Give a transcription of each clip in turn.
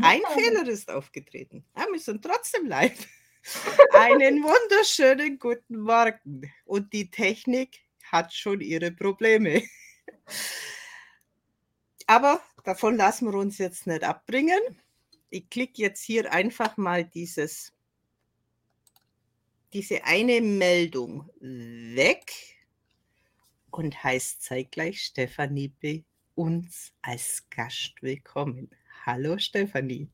Ein ja. Fehler ist aufgetreten. Ja, wir sind trotzdem live. Einen wunderschönen guten Morgen. Und die Technik hat schon ihre Probleme. Aber davon lassen wir uns jetzt nicht abbringen. Ich klicke jetzt hier einfach mal dieses, diese eine Meldung weg und heißt zeitgleich Stefanie bei uns als Gast willkommen. Hallo Stefanie.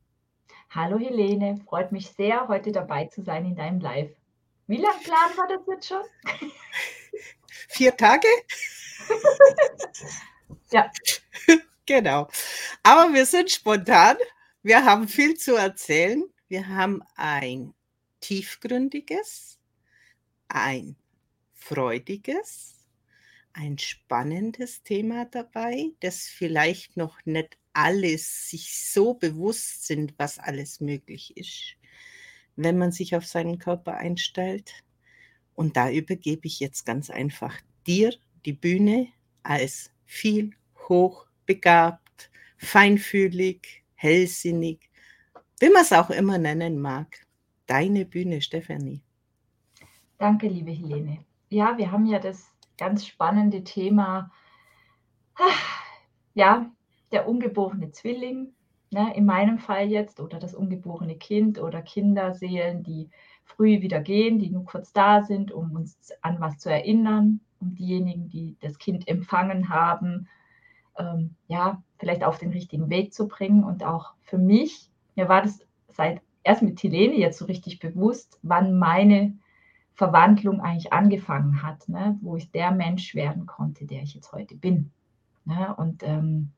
Hallo Helene, freut mich sehr, heute dabei zu sein in deinem Live. Wie lange planen wir das jetzt schon? Vier Tage? ja. Genau. Aber wir sind spontan. Wir haben viel zu erzählen. Wir haben ein tiefgründiges, ein freudiges, ein spannendes Thema dabei, das vielleicht noch nicht alles sich so bewusst sind, was alles möglich ist, wenn man sich auf seinen Körper einstellt. Und da übergebe ich jetzt ganz einfach dir die Bühne als viel hochbegabt, feinfühlig, hellsinnig, wie man es auch immer nennen mag. Deine Bühne, Stefanie. Danke, liebe Helene. Ja, wir haben ja das ganz spannende Thema, ja, der ungeborene Zwilling, ne, in meinem Fall jetzt, oder das ungeborene Kind oder Kinderseelen, die früh wieder gehen, die nur kurz da sind, um uns an was zu erinnern, um diejenigen, die das Kind empfangen haben, ähm, ja, vielleicht auf den richtigen Weg zu bringen. Und auch für mich, mir war das seit erst mit Tilene jetzt so richtig bewusst, wann meine Verwandlung eigentlich angefangen hat, ne, wo ich der Mensch werden konnte, der ich jetzt heute bin. Ne? Und ähm,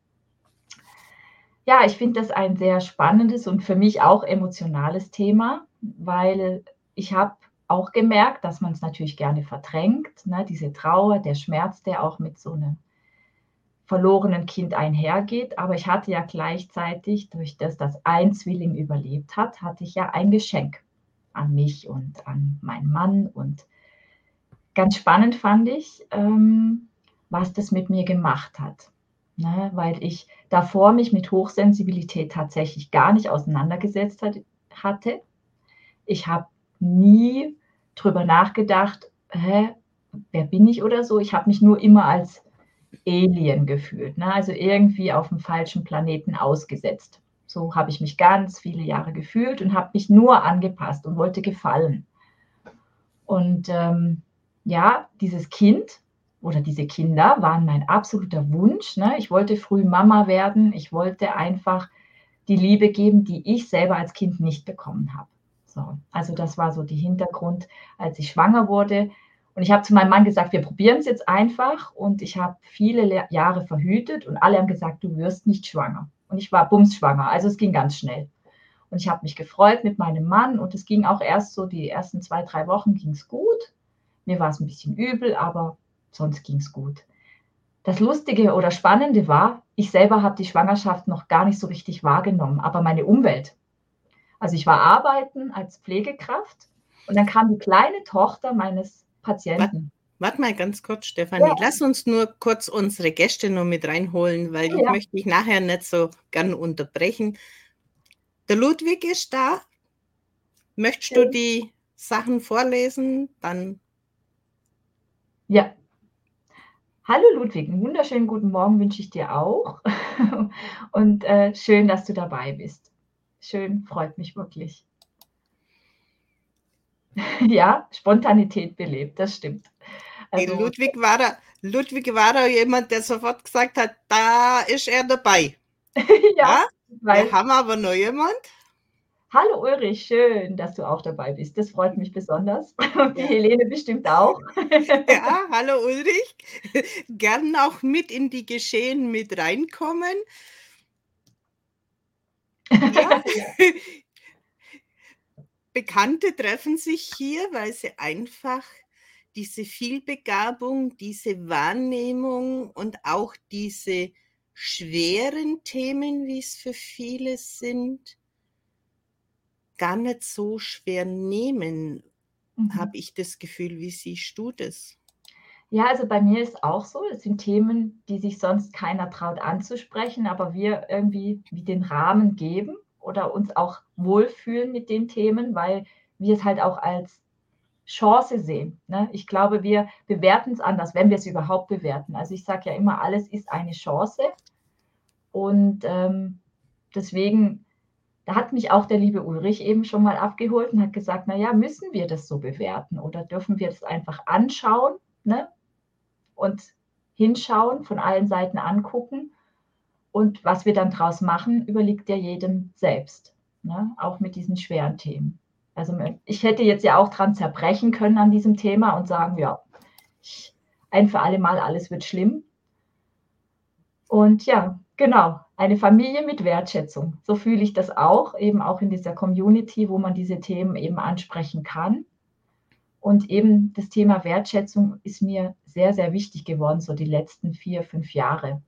ja, ich finde das ein sehr spannendes und für mich auch emotionales Thema, weil ich habe auch gemerkt, dass man es natürlich gerne verdrängt, ne? diese Trauer, der Schmerz, der auch mit so einem verlorenen Kind einhergeht. Aber ich hatte ja gleichzeitig, durch das das ein Zwilling überlebt hat, hatte ich ja ein Geschenk an mich und an meinen Mann. Und ganz spannend fand ich, ähm, was das mit mir gemacht hat ne, weil ich davor mich mit Hochsensibilität tatsächlich gar nicht auseinandergesetzt hat, hatte. Ich habe nie drüber nachgedacht, hä, wer bin ich oder so. Ich habe mich nur immer als Alien gefühlt, ne? also irgendwie auf dem falschen Planeten ausgesetzt. So habe ich mich ganz viele Jahre gefühlt und habe mich nur angepasst und wollte gefallen. Und ähm, ja, dieses Kind oder diese Kinder waren mein absoluter Wunsch. Ne? Ich wollte früh Mama werden. Ich wollte einfach die Liebe geben, die ich selber als Kind nicht bekommen habe. So, also das war so der Hintergrund, als ich schwanger wurde. Und ich habe zu meinem Mann gesagt, wir probieren es jetzt einfach. Und ich habe viele Jahre verhütet und alle haben gesagt, du wirst nicht schwanger. Und ich war bumsschwanger, also es ging ganz schnell. Und ich habe mich gefreut mit meinem Mann und es ging auch erst so, die ersten zwei, drei Wochen ging es gut. Mir war es ein bisschen übel, aber sonst ging es gut. Das Lustige oder Spannende war, ich selber habe die Schwangerschaft noch gar nicht so richtig wahrgenommen, aber meine Umwelt. Also ich war arbeiten als Pflegekraft und dann kam die kleine Tochter meines Patienten. Warte mal ganz kurz, Stefanie. Ja. Lass uns nur kurz unsere Gäste noch mit reinholen, weil ja. ich möchte dich nachher nicht so gern unterbrechen. Der Ludwig ist da. Möchtest ja. du die Sachen vorlesen? Dann. Ja, Hallo Ludwig, einen wunderschönen guten Morgen wünsche ich dir auch. Und äh, schön, dass du dabei bist. Schön, freut mich wirklich. ja, Spontanität belebt, das stimmt. Also, Ludwig, war da, Ludwig war da jemand, der sofort gesagt hat, da ist er dabei. ja, ja? Wir haben aber noch jemand. Hallo Ulrich, schön, dass du auch dabei bist. Das freut mich besonders. Und die ja. Helene bestimmt auch. Ja, hallo Ulrich. Gern auch mit in die Geschehen mit reinkommen. Ja. Bekannte treffen sich hier, weil sie einfach diese Vielbegabung, diese Wahrnehmung und auch diese schweren Themen, wie es für viele sind, gar nicht so schwer nehmen, mhm. habe ich das Gefühl. Wie siehst du das? Ja, also bei mir ist auch so, es sind Themen, die sich sonst keiner traut anzusprechen, aber wir irgendwie wie den Rahmen geben oder uns auch wohlfühlen mit den Themen, weil wir es halt auch als Chance sehen. Ne? Ich glaube, wir bewerten es anders, wenn wir es überhaupt bewerten. Also ich sage ja immer, alles ist eine Chance. Und ähm, deswegen, da hat mich auch der liebe Ulrich eben schon mal abgeholt und hat gesagt, naja, müssen wir das so bewerten oder dürfen wir das einfach anschauen ne? und hinschauen, von allen Seiten angucken. Und was wir dann draus machen, überlegt ja jedem selbst, ne? auch mit diesen schweren Themen. Also ich hätte jetzt ja auch dran zerbrechen können an diesem Thema und sagen, ja, ein für alle Mal, alles wird schlimm. Und ja, genau, eine Familie mit Wertschätzung. So fühle ich das auch, eben auch in dieser Community, wo man diese Themen eben ansprechen kann. Und eben das Thema Wertschätzung ist mir sehr, sehr wichtig geworden, so die letzten vier, fünf Jahre,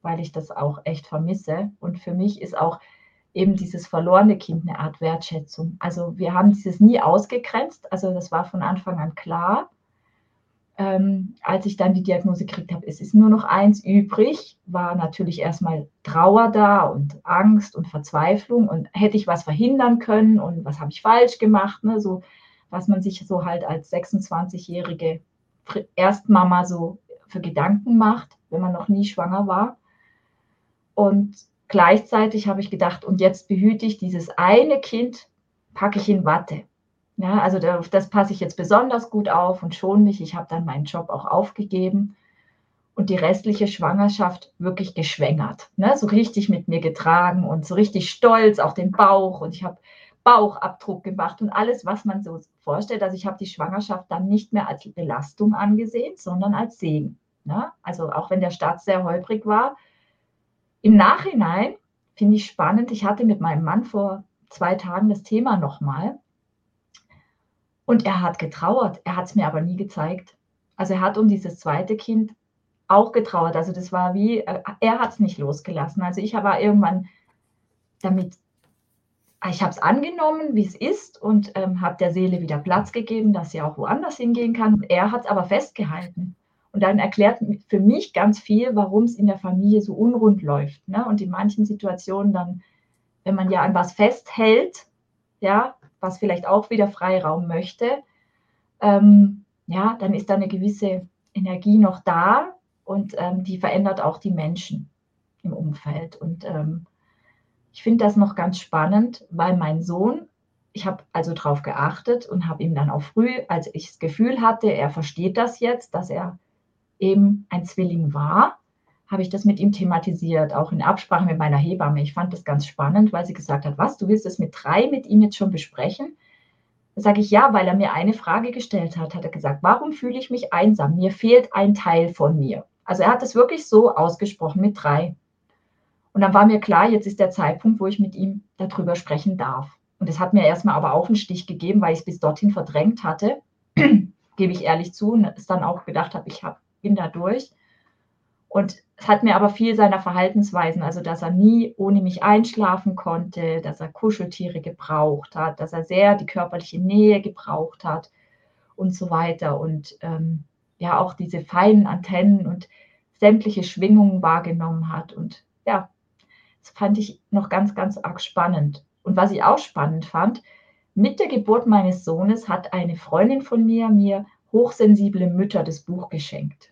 weil ich das auch echt vermisse. Und für mich ist auch eben dieses verlorene Kind eine Art Wertschätzung. Also wir haben dieses nie ausgegrenzt, also das war von Anfang an klar. Ähm, als ich dann die Diagnose gekriegt habe, es ist nur noch eins übrig, war natürlich erstmal Trauer da und Angst und Verzweiflung und hätte ich was verhindern können und was habe ich falsch gemacht, ne? so was man sich so halt als 26-jährige Erstmama so für Gedanken macht, wenn man noch nie schwanger war. Und gleichzeitig habe ich gedacht, und jetzt behüte ich dieses eine Kind, packe ich in Watte. Ja, also das, das passe ich jetzt besonders gut auf und schon mich. Ich habe dann meinen Job auch aufgegeben und die restliche Schwangerschaft wirklich geschwängert. Ne? So richtig mit mir getragen und so richtig stolz auf den Bauch und ich habe Bauchabdruck gemacht und alles, was man so vorstellt. Also ich habe die Schwangerschaft dann nicht mehr als Belastung angesehen, sondern als Segen. Ne? Also auch wenn der Start sehr holprig war, im Nachhinein finde ich spannend, ich hatte mit meinem Mann vor zwei Tagen das Thema nochmal und er hat getrauert. Er hat es mir aber nie gezeigt. Also er hat um dieses zweite Kind auch getrauert. Also das war wie, äh, er hat es nicht losgelassen. Also ich war irgendwann damit, ich habe es angenommen, wie es ist und ähm, habe der Seele wieder Platz gegeben, dass sie auch woanders hingehen kann. Er hat es aber festgehalten. Und dann erklärt für mich ganz viel, warum es in der Familie so unrund läuft. Ne? Und in manchen Situationen dann, wenn man ja an was festhält, ja, was vielleicht auch wieder Freiraum möchte, ähm, ja, dann ist da eine gewisse Energie noch da und ähm, die verändert auch die Menschen im Umfeld. Und ähm, ich finde das noch ganz spannend, weil mein Sohn, ich habe also darauf geachtet und habe ihm dann auch früh, als ich das Gefühl hatte, er versteht das jetzt, dass er eben ein Zwilling war, habe ich das mit ihm thematisiert, auch in Absprache mit meiner Hebamme. Ich fand das ganz spannend, weil sie gesagt hat, was, du willst das mit drei mit ihm jetzt schon besprechen? Da sage ich ja, weil er mir eine Frage gestellt hat. Hat er gesagt, warum fühle ich mich einsam? Mir fehlt ein Teil von mir. Also er hat es wirklich so ausgesprochen mit drei. Und dann war mir klar, jetzt ist der Zeitpunkt, wo ich mit ihm darüber sprechen darf. Und das hat mir erstmal aber auch einen Stich gegeben, weil ich es bis dorthin verdrängt hatte, gebe ich ehrlich zu, und es dann auch gedacht habe, ich bin da durch. Und es hat mir aber viel seiner Verhaltensweisen, also dass er nie ohne mich einschlafen konnte, dass er Kuscheltiere gebraucht hat, dass er sehr die körperliche Nähe gebraucht hat und so weiter. Und ähm, ja, auch diese feinen Antennen und sämtliche Schwingungen wahrgenommen hat. Und ja, das fand ich noch ganz, ganz arg spannend. Und was ich auch spannend fand, mit der Geburt meines Sohnes hat eine Freundin von mir mir hochsensible Mütter das Buch geschenkt.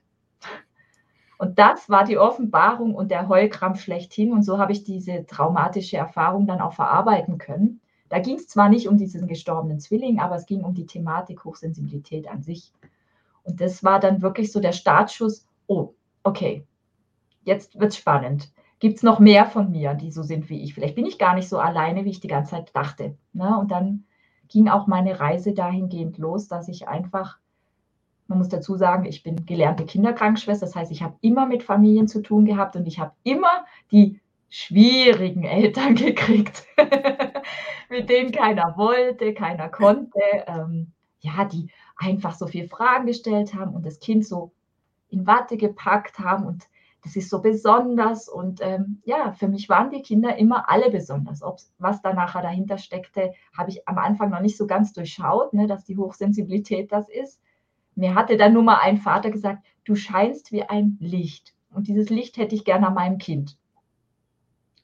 Und das war die Offenbarung und der Heulkrampf schlechthin. Und so habe ich diese traumatische Erfahrung dann auch verarbeiten können. Da ging es zwar nicht um diesen gestorbenen Zwilling, aber es ging um die Thematik Hochsensibilität an sich. Und das war dann wirklich so der Startschuss. Oh, okay, jetzt wird es spannend. Gibt es noch mehr von mir, die so sind wie ich? Vielleicht bin ich gar nicht so alleine, wie ich die ganze Zeit dachte. Ne? Und dann ging auch meine Reise dahingehend los, dass ich einfach man muss dazu sagen, ich bin gelernte Kinderkrankenschwester, das heißt, ich habe immer mit Familien zu tun gehabt und ich habe immer die schwierigen Eltern gekriegt, mit denen keiner wollte, keiner konnte, ähm, ja, die einfach so viele Fragen gestellt haben und das Kind so in Watte gepackt haben und das ist so besonders und ähm, ja, für mich waren die Kinder immer alle besonders. Ob was da nachher dahinter steckte, habe ich am Anfang noch nicht so ganz durchschaut, ne, dass die Hochsensibilität das ist. Mir hatte dann nur mal ein Vater gesagt, du scheinst wie ein Licht. Und dieses Licht hätte ich gerne an meinem Kind.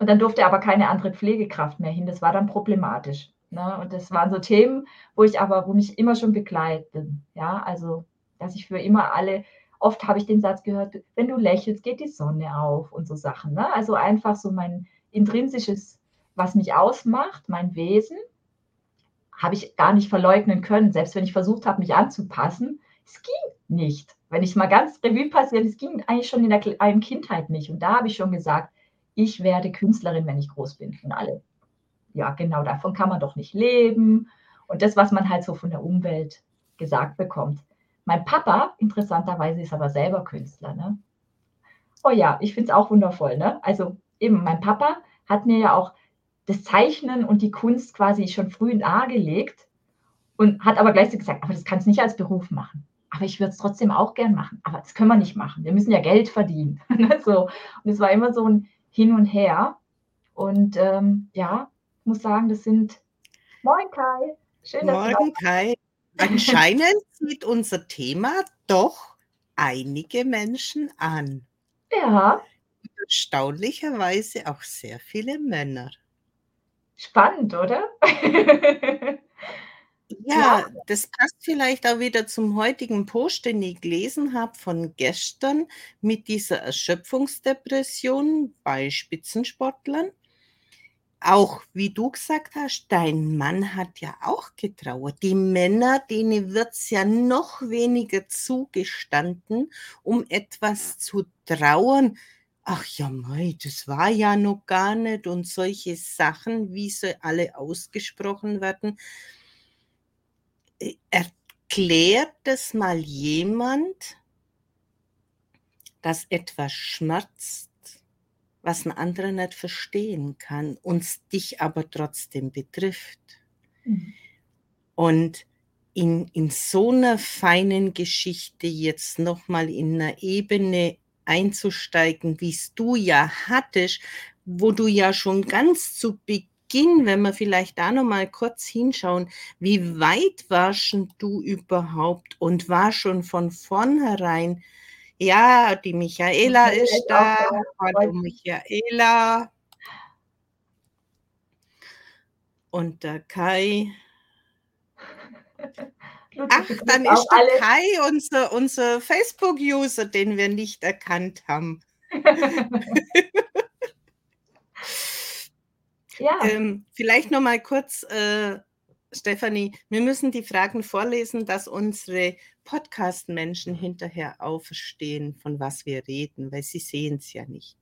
Und dann durfte aber keine andere Pflegekraft mehr hin. Das war dann problematisch. Ne? Und das waren so Themen, wo ich aber, wo mich immer schon begleiten. Ja, also, dass ich für immer alle, oft habe ich den Satz gehört, wenn du lächelst, geht die Sonne auf und so Sachen. Ne? Also einfach so mein intrinsisches, was mich ausmacht, mein Wesen, habe ich gar nicht verleugnen können. Selbst wenn ich versucht habe, mich anzupassen, es ging nicht. Wenn ich mal ganz Revue passiert, es ging eigentlich schon in der kleinen Kindheit nicht. Und da habe ich schon gesagt, ich werde Künstlerin, wenn ich groß bin. Und alle, ja, genau, davon kann man doch nicht leben. Und das, was man halt so von der Umwelt gesagt bekommt. Mein Papa, interessanterweise, ist aber selber Künstler. Ne? Oh ja, ich finde es auch wundervoll. Ne? Also eben, mein Papa hat mir ja auch das Zeichnen und die Kunst quasi schon früh nahegelegt und hat aber gleichzeitig gesagt, aber das kannst du nicht als Beruf machen. Aber ich würde es trotzdem auch gern machen. Aber das können wir nicht machen. Wir müssen ja Geld verdienen. Ne? so. Und es war immer so ein Hin und Her. Und ähm, ja, ich muss sagen, das sind. Moin Kai. Schön, dass Morgen du Kai. Anscheinend zieht unser Thema doch einige Menschen an. Ja. Erstaunlicherweise auch sehr viele Männer. Spannend, oder? Ja, das passt vielleicht auch wieder zum heutigen Post, den ich gelesen habe von gestern mit dieser Erschöpfungsdepression bei Spitzensportlern. Auch wie du gesagt hast, dein Mann hat ja auch getrauert. Die Männer, denen wird es ja noch weniger zugestanden, um etwas zu trauern. Ach ja, mei, das war ja noch gar nicht und solche Sachen, wie sie alle ausgesprochen werden erklärt das mal jemand, dass etwas schmerzt, was ein anderer nicht verstehen kann, uns dich aber trotzdem betrifft. Mhm. Und in, in so einer feinen Geschichte jetzt nochmal in einer Ebene einzusteigen, wie es du ja hattest, wo du ja schon ganz zu Beginn Beginn, wenn wir vielleicht da noch mal kurz hinschauen, wie weit warst du überhaupt und war schon von vornherein, ja, die Michaela ist da, hallo Michaela. Und der Kai. Ach, dann ist der Kai unser, unser Facebook-User, den wir nicht erkannt haben. Ja. Ähm, vielleicht noch mal kurz, äh, Stefanie, wir müssen die Fragen vorlesen, dass unsere Podcast-Menschen hinterher auch verstehen, von was wir reden, weil sie sehen es ja nicht.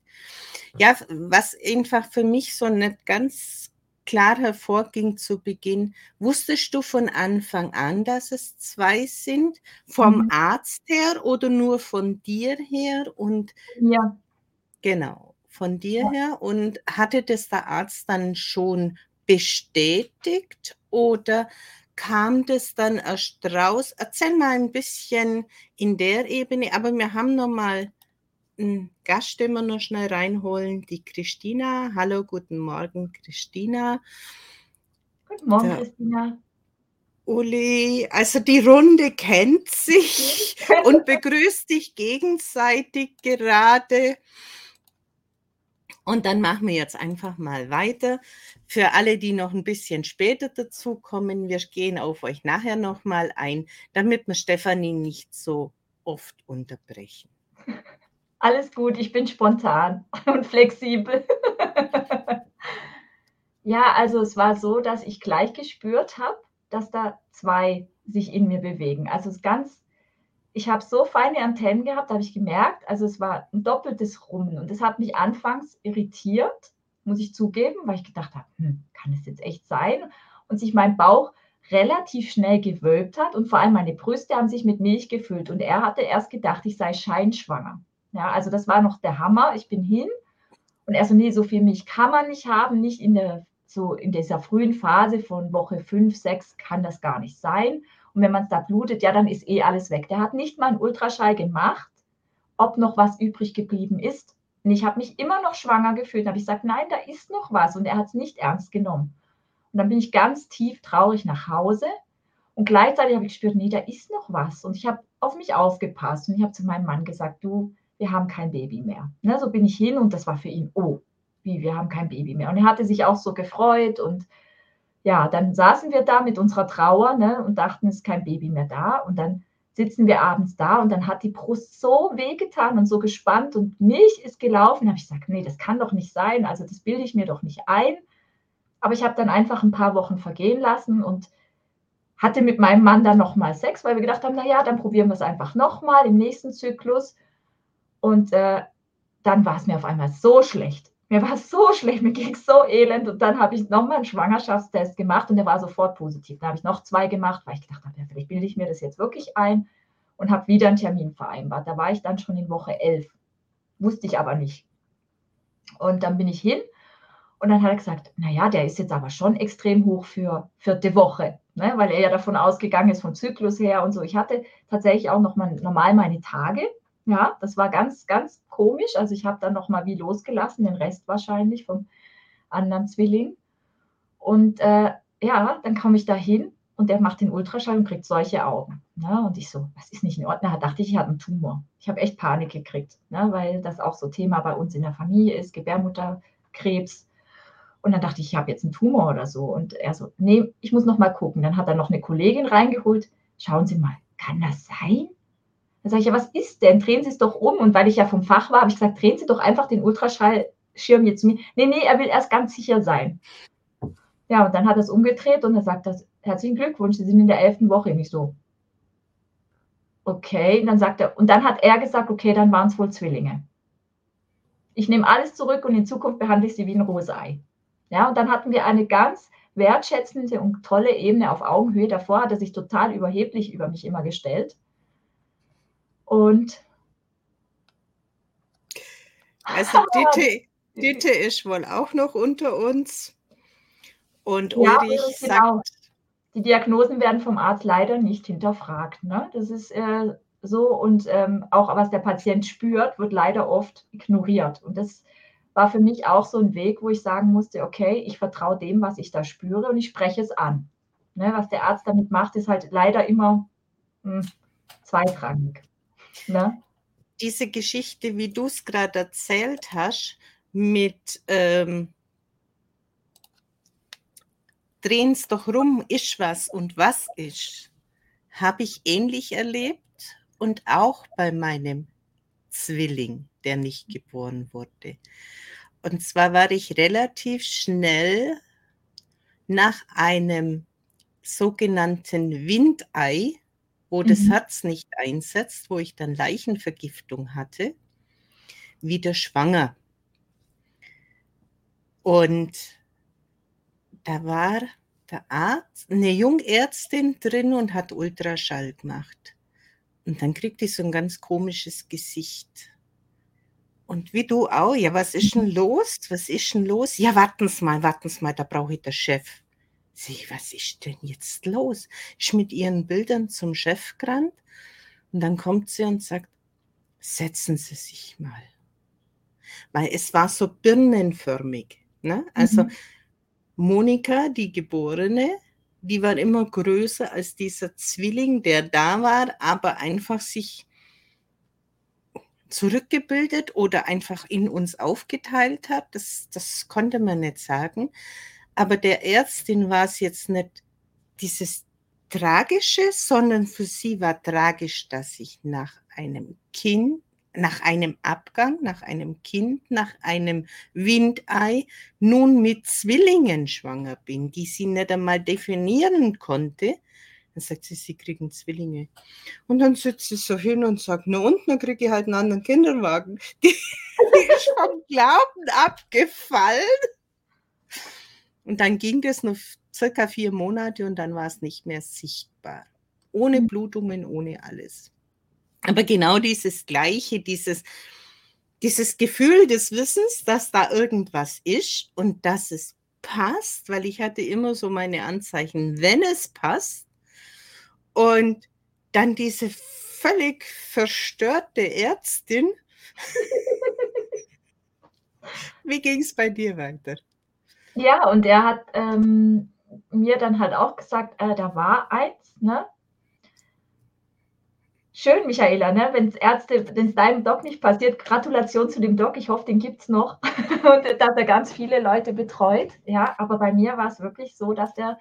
Ja, was einfach für mich so nicht ganz klar hervorging zu Beginn, wusstest du von Anfang an, dass es zwei sind, vom mhm. Arzt her oder nur von dir her? Und ja. Genau von dir her und hatte das der Arzt dann schon bestätigt oder kam das dann erst raus? Erzähl mal ein bisschen in der Ebene, aber wir haben noch mal einen Gast, den wir noch schnell reinholen, die Christina. Hallo, guten Morgen, Christina. Guten Morgen, der Christina. Uli, also die Runde kennt sich und begrüßt dich gegenseitig gerade. Und dann machen wir jetzt einfach mal weiter. Für alle, die noch ein bisschen später dazukommen, wir gehen auf euch nachher nochmal ein, damit wir Stefanie nicht so oft unterbrechen. Alles gut, ich bin spontan und flexibel. ja, also es war so, dass ich gleich gespürt habe, dass da zwei sich in mir bewegen. Also es ist ganz ich habe so feine Antennen gehabt, habe ich gemerkt, also es war ein doppeltes Rummen und das hat mich anfangs irritiert, muss ich zugeben, weil ich gedacht habe, hm, kann es jetzt echt sein? Und sich mein Bauch relativ schnell gewölbt hat und vor allem meine Brüste haben sich mit Milch gefüllt und er hatte erst gedacht, ich sei scheinschwanger. Ja, also das war noch der Hammer. Ich bin hin und er so, nee, so viel Milch kann man nicht haben, nicht in der so in dieser frühen Phase von Woche 5, 6 kann das gar nicht sein. Und wenn man es da blutet, ja, dann ist eh alles weg. Der hat nicht mal einen Ultraschall gemacht, ob noch was übrig geblieben ist. Und ich habe mich immer noch schwanger gefühlt. Habe ich gesagt, nein, da ist noch was. Und er hat es nicht ernst genommen. Und dann bin ich ganz tief traurig nach Hause. Und gleichzeitig habe ich gespürt, nee, da ist noch was. Und ich habe auf mich aufgepasst. Und ich habe zu meinem Mann gesagt, du, wir haben kein Baby mehr. Ne, so bin ich hin und das war für ihn, oh, wie, wir haben kein Baby mehr. Und er hatte sich auch so gefreut und ja, dann saßen wir da mit unserer Trauer ne, und dachten, es ist kein Baby mehr da. Und dann sitzen wir abends da und dann hat die Brust so wehgetan und so gespannt und Milch ist gelaufen. Da habe ich gesagt, nee, das kann doch nicht sein. Also das bilde ich mir doch nicht ein. Aber ich habe dann einfach ein paar Wochen vergehen lassen und hatte mit meinem Mann dann nochmal Sex, weil wir gedacht haben, naja, dann probieren wir es einfach nochmal im nächsten Zyklus. Und äh, dann war es mir auf einmal so schlecht. Mir war so schlecht, mir ging es so elend. Und dann habe ich nochmal einen Schwangerschaftstest gemacht und der war sofort positiv. Da habe ich noch zwei gemacht, weil ich gedacht habe, ja, vielleicht bilde ich mir das jetzt wirklich ein und habe wieder einen Termin vereinbart. Da war ich dann schon in Woche 11. Wusste ich aber nicht. Und dann bin ich hin und dann hat er gesagt, naja, der ist jetzt aber schon extrem hoch für vierte Woche, ne? weil er ja davon ausgegangen ist, vom Zyklus her und so. Ich hatte tatsächlich auch noch mal normal meine Tage ja, das war ganz, ganz komisch. Also ich habe dann noch mal wie losgelassen, den Rest wahrscheinlich vom anderen Zwilling. Und äh, ja, dann komme ich da hin und der macht den Ultraschall und kriegt solche Augen. Ne? Und ich so, was ist nicht in Ordnung? Da dachte ich, ich habe einen Tumor. Ich habe echt Panik gekriegt, ne? weil das auch so Thema bei uns in der Familie ist, Gebärmutterkrebs. Und dann dachte ich, ich habe jetzt einen Tumor oder so. Und er so, nee, ich muss noch mal gucken. Dann hat er noch eine Kollegin reingeholt. Schauen Sie mal, kann das sein? Dann sage ich, ja, was ist denn? Drehen Sie es doch um. Und weil ich ja vom Fach war, habe ich gesagt, drehen Sie doch einfach den Ultraschallschirm jetzt zu mir. Nee, nee, er will erst ganz sicher sein. Ja, und dann hat er es umgedreht und er sagt das, herzlichen Glückwunsch, Sie sind in der elften Woche. Nicht so. Okay, und dann sagt er, und dann hat er gesagt, okay, dann waren es wohl Zwillinge. Ich nehme alles zurück und in Zukunft behandle ich sie wie ein rohes Ei. Ja, und dann hatten wir eine ganz wertschätzende und tolle Ebene auf Augenhöhe. Davor hat er sich total überheblich über mich immer gestellt. Und also Ditte, Ditte ist wohl auch noch unter uns. Und ja, Ulrich genau. sagt. Die Diagnosen werden vom Arzt leider nicht hinterfragt. Ne? Das ist äh, so. Und ähm, auch was der Patient spürt, wird leider oft ignoriert. Und das war für mich auch so ein Weg, wo ich sagen musste, okay, ich vertraue dem, was ich da spüre und ich spreche es an. Ne? Was der Arzt damit macht, ist halt leider immer mh, hm, zweitrangig. Ne? Diese Geschichte, wie du es gerade erzählt hast, mit ähm, drehen es doch rum, ist was und was ist, habe ich ähnlich erlebt und auch bei meinem Zwilling, der nicht geboren wurde. Und zwar war ich relativ schnell nach einem sogenannten Windei wo mhm. das Herz nicht einsetzt, wo ich dann Leichenvergiftung hatte, wieder schwanger. Und da war der Arzt, eine Jungärztin drin und hat Ultraschall gemacht. Und dann kriegt die so ein ganz komisches Gesicht. Und wie du auch, ja, was ist denn los? Was ist denn los? Ja, warten Sie mal, warten Sie mal, da brauche ich den Chef. Sie, was ist denn jetzt los? Ich mit ihren Bildern zum Chef gerannt und dann kommt sie und sagt, setzen Sie sich mal. Weil es war so birnenförmig. Ne? Also mhm. Monika, die Geborene, die war immer größer als dieser Zwilling, der da war, aber einfach sich zurückgebildet oder einfach in uns aufgeteilt hat. Das, das konnte man nicht sagen. Aber der Ärztin war es jetzt nicht dieses Tragische, sondern für sie war tragisch, dass ich nach einem Kind, nach einem Abgang, nach einem Kind, nach einem Windei nun mit Zwillingen schwanger bin, die sie nicht einmal definieren konnte. Dann sagt sie, sie kriegen Zwillinge. Und dann sitzt sie so hin und sagt, na und, dann kriege ich halt einen anderen Kinderwagen. Die, die ist vom Glauben abgefallen. Und dann ging das noch circa vier Monate und dann war es nicht mehr sichtbar. Ohne mhm. Blutungen, ohne alles. Aber genau dieses Gleiche, dieses, dieses Gefühl des Wissens, dass da irgendwas ist und dass es passt, weil ich hatte immer so meine Anzeichen, wenn es passt. Und dann diese völlig verstörte Ärztin. Wie ging es bei dir weiter? Ja, und er hat ähm, mir dann halt auch gesagt, äh, da war eins, ne? Schön, Michaela, ne? wenn es Ärzte, wenn es deinem Doc nicht passiert, Gratulation zu dem Doc. Ich hoffe, den gibt es noch und dass er ganz viele Leute betreut. Ja, aber bei mir war es wirklich so, dass der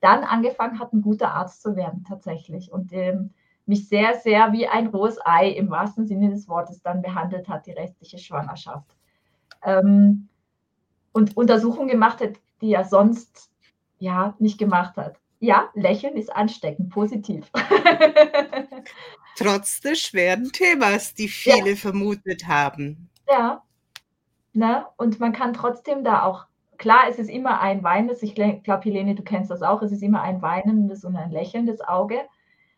dann angefangen hat, ein guter Arzt zu werden, tatsächlich. Und ähm, mich sehr, sehr wie ein rohes Ei im wahrsten Sinne des Wortes dann behandelt hat, die restliche Schwangerschaft. Ähm, und Untersuchungen gemacht hat, die er sonst ja nicht gemacht hat. Ja, Lächeln ist ansteckend, positiv. Trotz des schweren Themas, die viele ja. vermutet haben. Ja. Ne? Und man kann trotzdem da auch, klar, es ist immer ein weinendes, ich glaube, Helene, du kennst das auch, es ist immer ein weinendes und ein lächelndes Auge,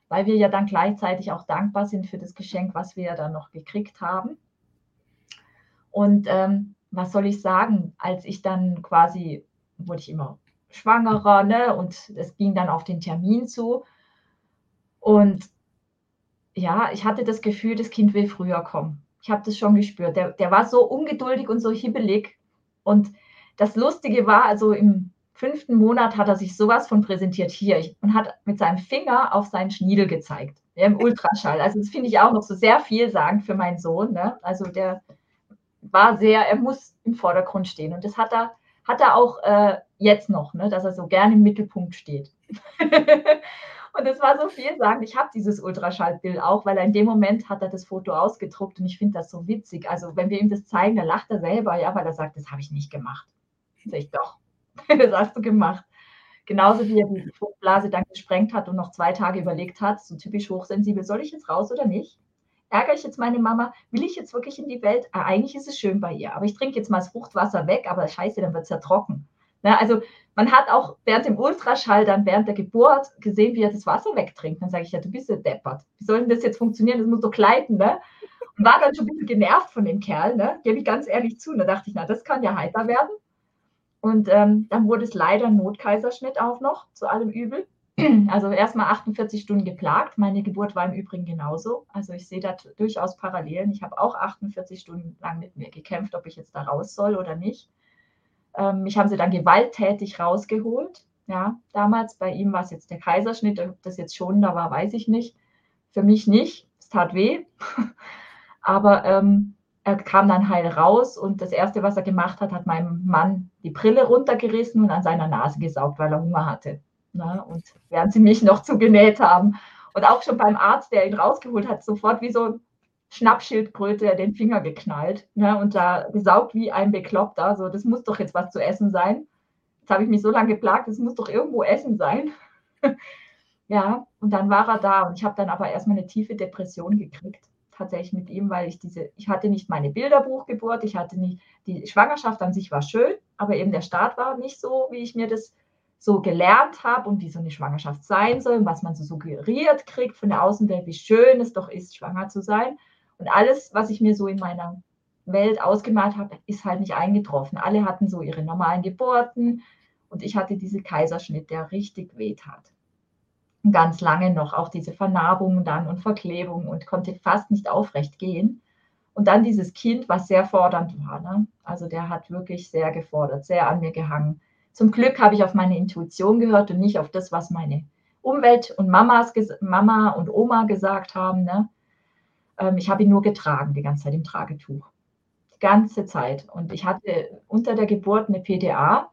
weil wir ja dann gleichzeitig auch dankbar sind für das Geschenk, was wir ja dann noch gekriegt haben. Und ähm, was soll ich sagen, als ich dann quasi, wurde ich immer schwangerer, ne? Und es ging dann auf den Termin zu. Und ja, ich hatte das Gefühl, das Kind will früher kommen. Ich habe das schon gespürt. Der, der war so ungeduldig und so hibbelig. Und das Lustige war, also im fünften Monat hat er sich sowas von präsentiert hier und hat mit seinem Finger auf seinen Schniedel gezeigt, ja, im Ultraschall. Also das finde ich auch noch so sehr vielsagend für meinen Sohn. Ne? Also der war sehr, er muss im Vordergrund stehen. Und das hat er, hat er auch äh, jetzt noch, ne? dass er so gerne im Mittelpunkt steht. Und es war so viel sagen. Ich habe dieses Ultraschallbild auch, weil er in dem Moment hat er das Foto ausgedruckt und ich finde das so witzig. Also wenn wir ihm das zeigen, dann lacht er selber, ja, weil er sagt, das habe ich nicht gemacht. Sag ich doch, das hast du gemacht. Genauso wie er die Fruchtblase dann gesprengt hat und noch zwei Tage überlegt hat, so typisch hochsensibel, soll ich jetzt raus oder nicht? Ärgere ich jetzt meine Mama? Will ich jetzt wirklich in die Welt? Ah, eigentlich ist es schön bei ihr, aber ich trinke jetzt mal das Fruchtwasser weg, aber scheiße, dann wird es ja trocken. Ne? Also man hat auch während dem Ultraschall dann während der Geburt gesehen, wie er das Wasser wegtrinkt. Dann sage ich, ja, du bist ja deppert. Wie soll denn das jetzt funktionieren? Das muss doch gleiten, ne? Und war dann schon ein bisschen genervt von dem Kerl, ne? Gebe ich ganz ehrlich zu. Und da dachte ich, na, das kann ja heiter werden. Und ähm, dann wurde es leider ein Notkaiserschnitt auch noch, zu allem Übel. Also erstmal 48 Stunden geplagt. Meine Geburt war im Übrigen genauso. Also ich sehe da durchaus Parallelen. Ich habe auch 48 Stunden lang mit mir gekämpft, ob ich jetzt da raus soll oder nicht. Ähm, mich haben sie dann gewalttätig rausgeholt. Ja, damals bei ihm war es jetzt der Kaiserschnitt. Ob das jetzt schon da war, weiß ich nicht. Für mich nicht. Es tat weh. Aber ähm, er kam dann heil raus und das Erste, was er gemacht hat, hat meinem Mann die Brille runtergerissen und an seiner Nase gesaugt, weil er Hunger hatte. Na, und während sie mich noch zugenäht haben. Und auch schon beim Arzt, der ihn rausgeholt hat, sofort wie so ein Schnappschildkröte den Finger geknallt ne, und da gesaugt wie ein Bekloppter. So, das muss doch jetzt was zu essen sein. Jetzt habe ich mich so lange geplagt, es muss doch irgendwo Essen sein. ja, und dann war er da und ich habe dann aber erstmal eine tiefe Depression gekriegt, tatsächlich mit ihm, weil ich diese, ich hatte nicht meine Bilderbuchgeburt, ich hatte nicht, die Schwangerschaft an sich war schön, aber eben der Start war nicht so, wie ich mir das so gelernt habe und wie so eine Schwangerschaft sein soll, was man so suggeriert kriegt von der Außenwelt, wie schön es doch ist, schwanger zu sein. Und alles, was ich mir so in meiner Welt ausgemalt habe, ist halt nicht eingetroffen. Alle hatten so ihre normalen Geburten und ich hatte diesen Kaiserschnitt, der richtig wehtat. Und ganz lange noch auch diese Vernarbungen dann und Verklebungen und konnte fast nicht aufrecht gehen. Und dann dieses Kind, was sehr fordernd war. Ne? Also der hat wirklich sehr gefordert, sehr an mir gehangen. Zum Glück habe ich auf meine Intuition gehört und nicht auf das, was meine Umwelt und Mamas, Mama und Oma gesagt haben. Ne? Ähm, ich habe ihn nur getragen, die ganze Zeit im Tragetuch. Die ganze Zeit. Und ich hatte unter der Geburt eine PDA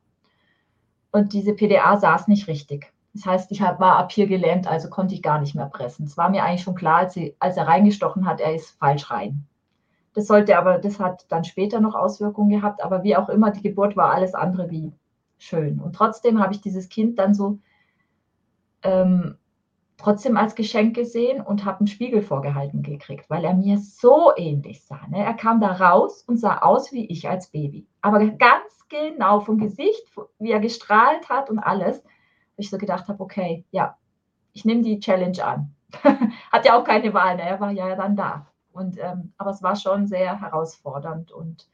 und diese PDA saß nicht richtig. Das heißt, ich war ab hier gelähmt, also konnte ich gar nicht mehr pressen. Es war mir eigentlich schon klar, als, sie, als er reingestochen hat, er ist falsch rein. Das sollte aber, das hat dann später noch Auswirkungen gehabt, aber wie auch immer, die Geburt war alles andere wie schön. Und trotzdem habe ich dieses Kind dann so ähm, trotzdem als Geschenk gesehen und habe einen Spiegel vorgehalten gekriegt, weil er mir so ähnlich sah. Ne? Er kam da raus und sah aus wie ich als Baby. Aber ganz genau vom Gesicht, wie er gestrahlt hat und alles, ich so gedacht habe, okay, ja, ich nehme die Challenge an. hat ja auch keine Wahl, ne? er war ja dann da. Und, ähm, aber es war schon sehr herausfordernd und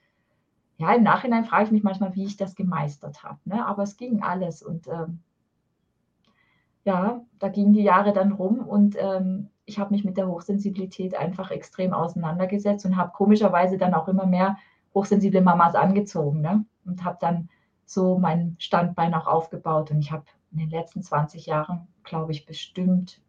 ja, im Nachhinein frage ich mich manchmal, wie ich das gemeistert habe. Ne? Aber es ging alles und ähm, ja, da gingen die Jahre dann rum und ähm, ich habe mich mit der Hochsensibilität einfach extrem auseinandergesetzt und habe komischerweise dann auch immer mehr hochsensible Mamas angezogen ne? und habe dann so mein Standbein auch aufgebaut und ich habe in den letzten 20 Jahren, glaube ich, bestimmt,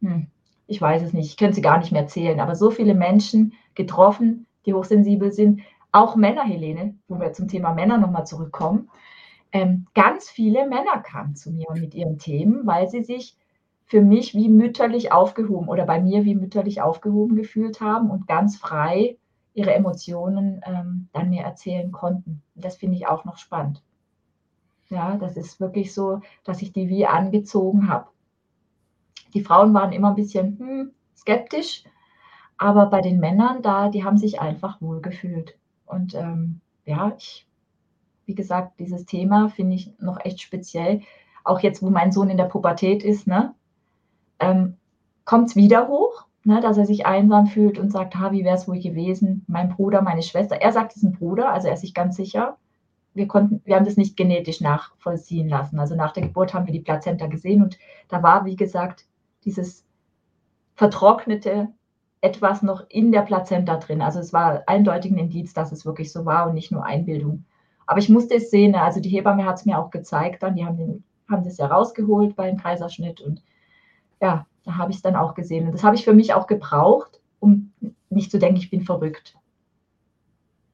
hm, ich weiß es nicht, ich könnte sie gar nicht mehr zählen, aber so viele Menschen getroffen, die hochsensibel sind, auch Männer, Helene, wo wir zum Thema Männer nochmal zurückkommen. Ähm, ganz viele Männer kamen zu mir mit ihren Themen, weil sie sich für mich wie mütterlich aufgehoben oder bei mir wie mütterlich aufgehoben gefühlt haben und ganz frei ihre Emotionen ähm, dann mir erzählen konnten. das finde ich auch noch spannend. Ja, das ist wirklich so, dass ich die wie angezogen habe. Die Frauen waren immer ein bisschen hm, skeptisch, aber bei den Männern da, die haben sich einfach wohlgefühlt. Und ähm, ja, ich, wie gesagt, dieses Thema finde ich noch echt speziell. Auch jetzt, wo mein Sohn in der Pubertät ist, ne, ähm, kommt es wieder hoch, ne, dass er sich einsam fühlt und sagt, ha, wie wäre es wohl gewesen? Mein Bruder, meine Schwester. Er sagt, es ist ein Bruder, also er ist sich ganz sicher. Wir, konnten, wir haben das nicht genetisch nachvollziehen lassen. Also nach der Geburt haben wir die Plazenta gesehen und da war, wie gesagt, dieses vertrocknete etwas noch in der Plazenta drin. Also es war eindeutig ein Indiz, dass es wirklich so war und nicht nur Einbildung. Aber ich musste es sehen. Also die Hebamme hat es mir auch gezeigt dann. Die haben, den, haben das ja rausgeholt beim Kaiserschnitt und ja, da habe ich es dann auch gesehen. Und das habe ich für mich auch gebraucht, um nicht zu denken, ich bin verrückt.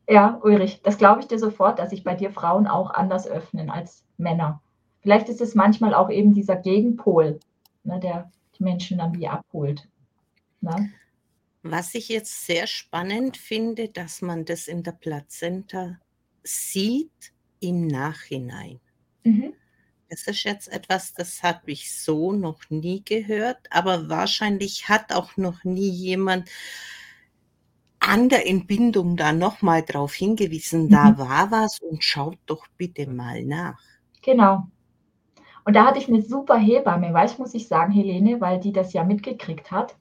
Ja, Ulrich, das glaube ich dir sofort, dass sich bei dir Frauen auch anders öffnen als Männer. Vielleicht ist es manchmal auch eben dieser Gegenpol, ne, der die Menschen dann wie abholt. Ne? Was ich jetzt sehr spannend finde, dass man das in der Plazenta sieht im Nachhinein. Mhm. Das ist jetzt etwas, das habe ich so noch nie gehört, aber wahrscheinlich hat auch noch nie jemand an der Entbindung da nochmal drauf hingewiesen, mhm. da war was und schaut doch bitte mal nach. Genau. Und da hatte ich eine super Hebamme, ich muss ich sagen, Helene, weil die das ja mitgekriegt hat.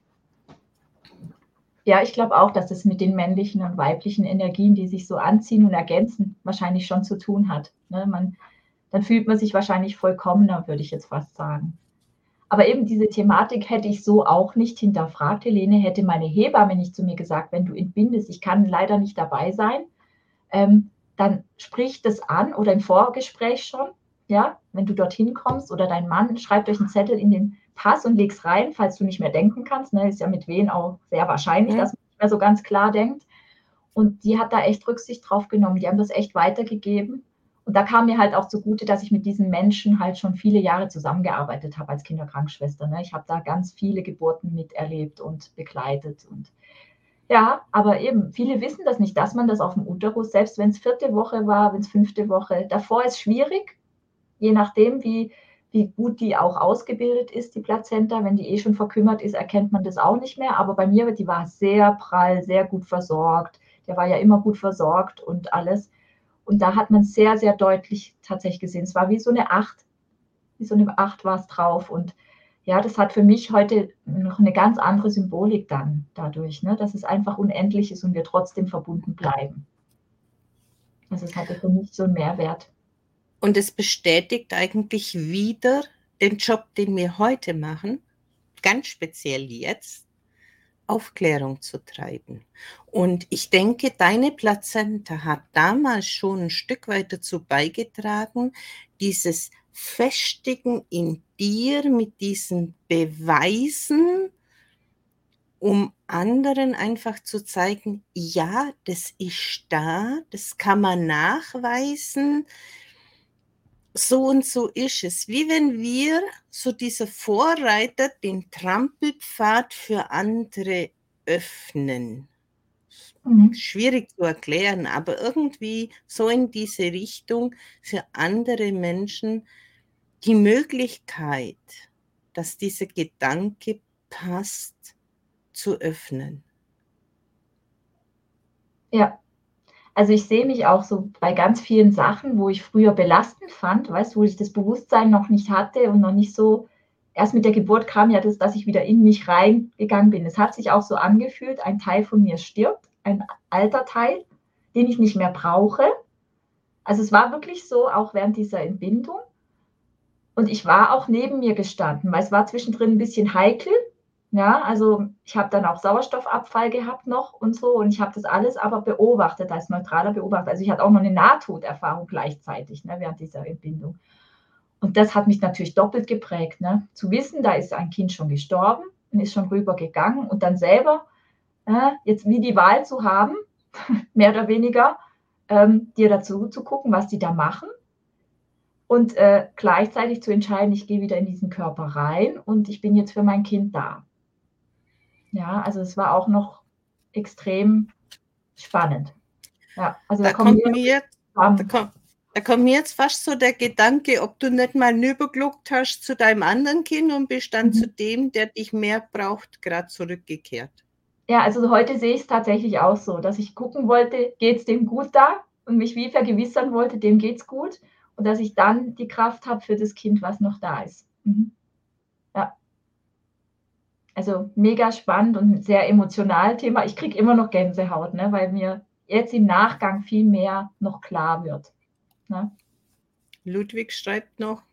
Ja, ich glaube auch, dass es mit den männlichen und weiblichen Energien, die sich so anziehen und ergänzen, wahrscheinlich schon zu tun hat. Ne? Man, dann fühlt man sich wahrscheinlich vollkommener, würde ich jetzt fast sagen. Aber eben diese Thematik hätte ich so auch nicht hinterfragt, Helene, hätte meine Hebamme nicht zu mir gesagt, wenn du entbindest, ich kann leider nicht dabei sein, ähm, dann sprich das an oder im Vorgespräch schon, ja, wenn du dorthin kommst oder dein Mann schreibt euch einen Zettel in den Pass und legst rein, falls du nicht mehr denken kannst. Ne, ist ja mit wen auch sehr wahrscheinlich, ja. dass man nicht mehr so ganz klar denkt. Und die hat da echt Rücksicht drauf genommen. Die haben das echt weitergegeben. Und da kam mir halt auch zugute, dass ich mit diesen Menschen halt schon viele Jahre zusammengearbeitet habe als Kinderkrankschwester. Ne? Ich habe da ganz viele Geburten miterlebt und begleitet. Und ja, aber eben, viele wissen das nicht, dass man das auf dem Uterus, selbst wenn es vierte Woche war, wenn es fünfte Woche, davor ist schwierig, je nachdem, wie, wie gut die auch ausgebildet ist, die Plazenta. Wenn die eh schon verkümmert ist, erkennt man das auch nicht mehr. Aber bei mir, die war sehr prall, sehr gut versorgt. Der war ja immer gut versorgt und alles. Und da hat man sehr, sehr deutlich tatsächlich gesehen. Es war wie so eine Acht. Wie so eine Acht war es drauf. Und ja, das hat für mich heute noch eine ganz andere Symbolik dann dadurch, ne? dass es einfach unendlich ist und wir trotzdem verbunden bleiben. Also es hatte für mich so einen Mehrwert. Und es bestätigt eigentlich wieder den Job, den wir heute machen, ganz speziell jetzt, Aufklärung zu treiben. Und ich denke, deine Plazenta hat damals schon ein Stück weit dazu beigetragen, dieses Festigen in dir mit diesen Beweisen, um anderen einfach zu zeigen, ja, das ist da, das kann man nachweisen, so und so ist es. Wie wenn wir so diese Vorreiter den Trampelpfad für andere öffnen. Mhm. Schwierig zu erklären, aber irgendwie so in diese Richtung für andere Menschen die Möglichkeit, dass dieser Gedanke passt, zu öffnen. Ja, also ich sehe mich auch so bei ganz vielen Sachen, wo ich früher belastend fand, weißt du, wo ich das Bewusstsein noch nicht hatte und noch nicht so, erst mit der Geburt kam ja das, dass ich wieder in mich reingegangen bin. Es hat sich auch so angefühlt, ein Teil von mir stirbt, ein alter Teil, den ich nicht mehr brauche. Also es war wirklich so, auch während dieser Entbindung. Und ich war auch neben mir gestanden, weil es war zwischendrin ein bisschen heikel, ja, also ich habe dann auch Sauerstoffabfall gehabt noch und so und ich habe das alles aber beobachtet als neutraler Beobachter. Also ich hatte auch noch eine Nahtoderfahrung gleichzeitig ne, während dieser Entbindung. Und das hat mich natürlich doppelt geprägt. Ne? Zu wissen, da ist ein Kind schon gestorben, und ist schon rübergegangen und dann selber äh, jetzt wie die Wahl zu haben, mehr oder weniger, ähm, dir dazu zu gucken, was die da machen und äh, gleichzeitig zu entscheiden, ich gehe wieder in diesen Körper rein und ich bin jetzt für mein Kind da. Ja, also es war auch noch extrem spannend. Ja, also da, da kommt mir, da kommt, da kommt mir jetzt fast so der Gedanke, ob du nicht mal nübergeguckt hast zu deinem anderen Kind und bist dann mhm. zu dem, der dich mehr braucht, gerade zurückgekehrt. Ja, also heute sehe ich es tatsächlich auch so, dass ich gucken wollte, geht es dem gut da und mich wie vergewissern wollte, dem geht es gut und dass ich dann die Kraft habe für das Kind, was noch da ist. Mhm. Also mega spannend und sehr emotional Thema. Ich kriege immer noch Gänsehaut, ne, weil mir jetzt im Nachgang viel mehr noch klar wird. Ne? Ludwig schreibt noch,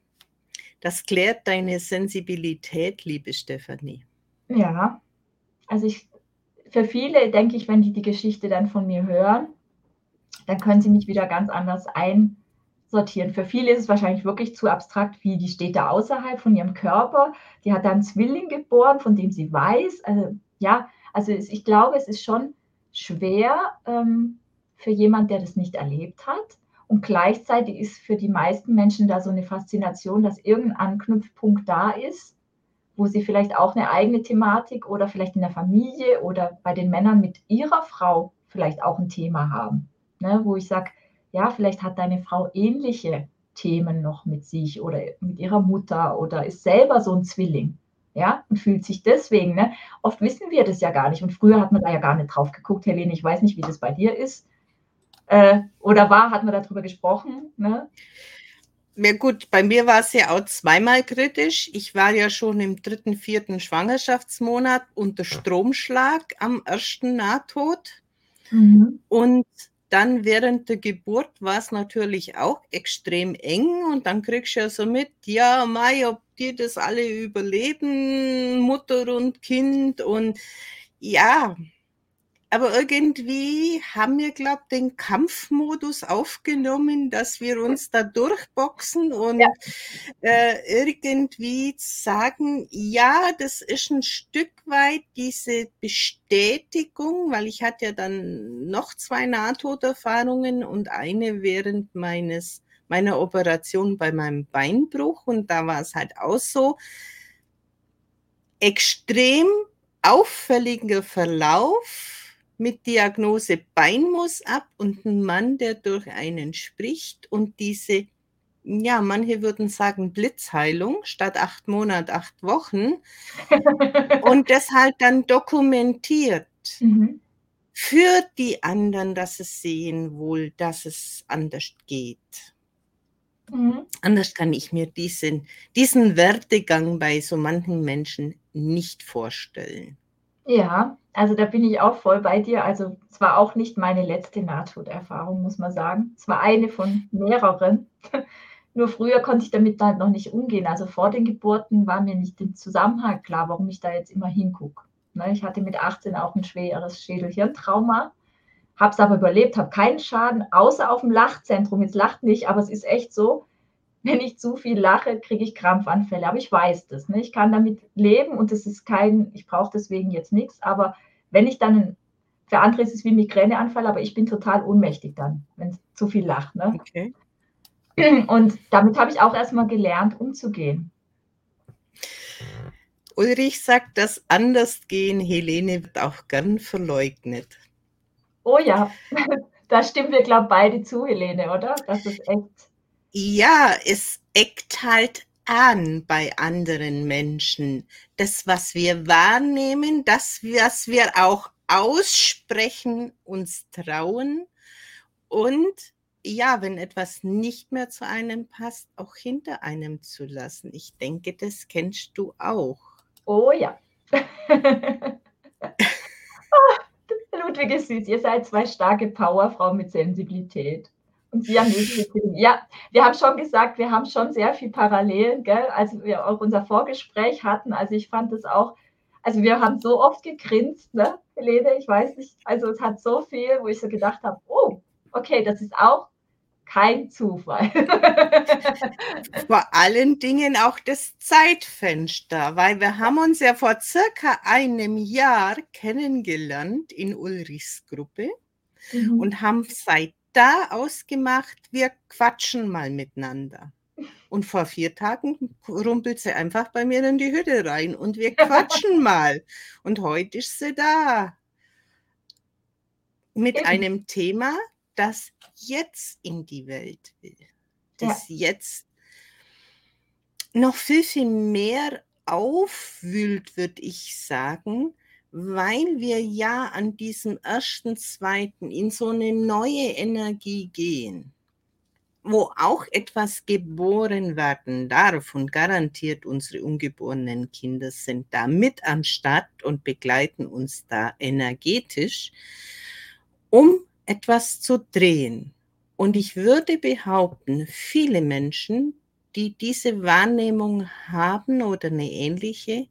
das klärt deine Sensibilität, liebe Stefanie. Ja, also ich, für viele denke ich, wenn die die Geschichte dann von mir hören, dann können sie mich wieder ganz anders einsortieren. Für viele ist es wahrscheinlich wirklich zu abstrakt, wie die steht da außerhalb von ihrem Körper. Die hat da einen Zwilling geboren, von dem sie weiß. Also ja, also ich glaube, es ist schon schwer ähm, für jemand, der das nicht erlebt hat. Und gleichzeitig ist für die meisten Menschen da so eine Faszination, dass irgendein Anknüpfpunkt da ist, wo sie vielleicht auch eine eigene Thematik oder vielleicht in der Familie oder bei den Männern mit ihrer Frau vielleicht auch ein Thema haben. Ne, wo ich sage, ja, vielleicht hat deine Frau ähnliche Themen noch mit sich oder mit ihrer Mutter oder ist selber so ein Zwilling. Ja, und fühlt sich deswegen, ne? Oft wissen wir das ja gar nicht. Und früher hat man da ja gar nicht drauf geguckt, Helene, ich weiß nicht, wie das bei dir ist äh, oder war, hat man darüber gesprochen. Ne? Ja gut, bei mir war es ja auch zweimal kritisch. Ich war ja schon im dritten, vierten Schwangerschaftsmonat unter Stromschlag am ersten Nahtod. Mhm. Und dann während der Geburt war es natürlich auch extrem eng und dann kriegst du ja so mit, ja, Mai, ob die das alle überleben, Mutter und Kind und ja, aber irgendwie haben wir, glaube ich, den Kampfmodus aufgenommen, dass wir uns da durchboxen und ja. äh, irgendwie sagen, ja, das ist ein Stück weit diese Bestätigung, weil ich hatte ja dann noch zwei Nahtoderfahrungen und eine während meines meiner Operation bei meinem Beinbruch und da war es halt auch so extrem auffälliger Verlauf mit Diagnose Bein muss ab und ein Mann, der durch einen spricht und diese, ja, manche würden sagen Blitzheilung statt acht Monate, acht Wochen und das halt dann dokumentiert. Mhm. Für die anderen, dass es sehen wohl, dass es anders geht. Mhm. Anders kann ich mir diesen, diesen Werdegang bei so manchen Menschen nicht vorstellen. Ja, also da bin ich auch voll bei dir. Also es war auch nicht meine letzte Nahtoderfahrung, muss man sagen. Es war eine von mehreren. Nur früher konnte ich damit halt noch nicht umgehen. Also vor den Geburten war mir nicht im Zusammenhang klar, warum ich da jetzt immer hingucke. Ne, ich hatte mit 18 auch ein schweres Schädel-Hirntrauma, habe es aber überlebt, habe keinen Schaden, außer auf dem Lachzentrum. Jetzt lacht nicht, aber es ist echt so, wenn ich zu viel lache, kriege ich Krampfanfälle. Aber ich weiß das. Ne? Ich kann damit leben und es ist kein, ich brauche deswegen jetzt nichts. Aber wenn ich dann, für andere ist es wie Migräneanfall, aber ich bin total ohnmächtig dann, wenn es zu viel lacht. Ne? Okay. Und damit habe ich auch erstmal gelernt, umzugehen. Ulrich sagt, das Andersgehen, Helene, wird auch gern verleugnet. Oh ja, da stimmen wir, glaube ich, beide zu, Helene, oder? Das ist echt ja, es eckt halt an bei anderen Menschen. Das, was wir wahrnehmen, das, was wir auch aussprechen, uns trauen und ja, wenn etwas nicht mehr zu einem passt, auch hinter einem zu lassen. Ich denke, das kennst du auch. Oh ja. Ludwig ist süß. Ihr seid zwei starke Powerfrauen mit Sensibilität. Haben ja, wir haben schon gesagt, wir haben schon sehr viel Parallelen, gell, als wir auch unser Vorgespräch hatten. Also ich fand es auch, also wir haben so oft gegrinst, ne, Helene, ich weiß nicht, also es hat so viel, wo ich so gedacht habe, oh, okay, das ist auch kein Zufall. Vor allen Dingen auch das Zeitfenster, weil wir haben uns ja vor circa einem Jahr kennengelernt in Ulrichs Gruppe mhm. und haben seit da ausgemacht, wir quatschen mal miteinander. Und vor vier Tagen rumpelt sie einfach bei mir in die Hütte rein und wir quatschen mal. Und heute ist sie da. Mit Eben. einem Thema, das jetzt in die Welt will. Das ja. jetzt noch viel, viel mehr aufwühlt, würde ich sagen, weil wir ja an diesem ersten, zweiten in so eine neue Energie gehen, wo auch etwas geboren werden darf und garantiert unsere ungeborenen Kinder sind da mit am Start und begleiten uns da energetisch, um etwas zu drehen. Und ich würde behaupten, viele Menschen, die diese Wahrnehmung haben oder eine ähnliche,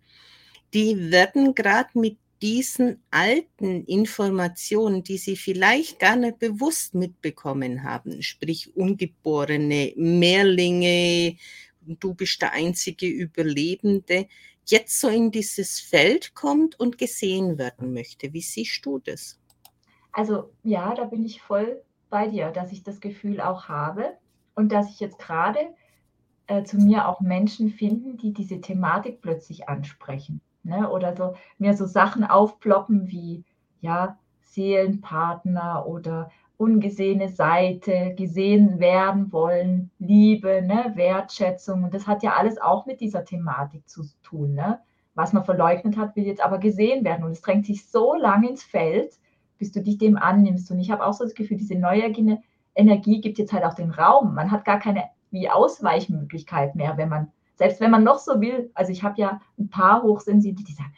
die werden gerade mit diesen alten Informationen, die sie vielleicht gar nicht bewusst mitbekommen haben, sprich ungeborene Mehrlinge, du bist der einzige Überlebende, jetzt so in dieses Feld kommt und gesehen werden möchte. Wie siehst du das? Also ja, da bin ich voll bei dir, dass ich das Gefühl auch habe und dass ich jetzt gerade äh, zu mir auch Menschen finden, die diese Thematik plötzlich ansprechen. Ne? Oder so mir so Sachen aufploppen wie ja, Seelenpartner oder ungesehene Seite, gesehen werden wollen, Liebe, ne, Wertschätzung. Und das hat ja alles auch mit dieser Thematik zu tun. Ne? Was man verleugnet hat, will jetzt aber gesehen werden. Und es drängt sich so lang ins Feld, bis du dich dem annimmst. Und ich habe auch so das Gefühl, diese neue Energie gibt jetzt halt auch den Raum. Man hat gar keine wie Ausweichmöglichkeit mehr, wenn man selbst wenn man noch so will, also ich habe ja ein paar Hochsensible, die sagen,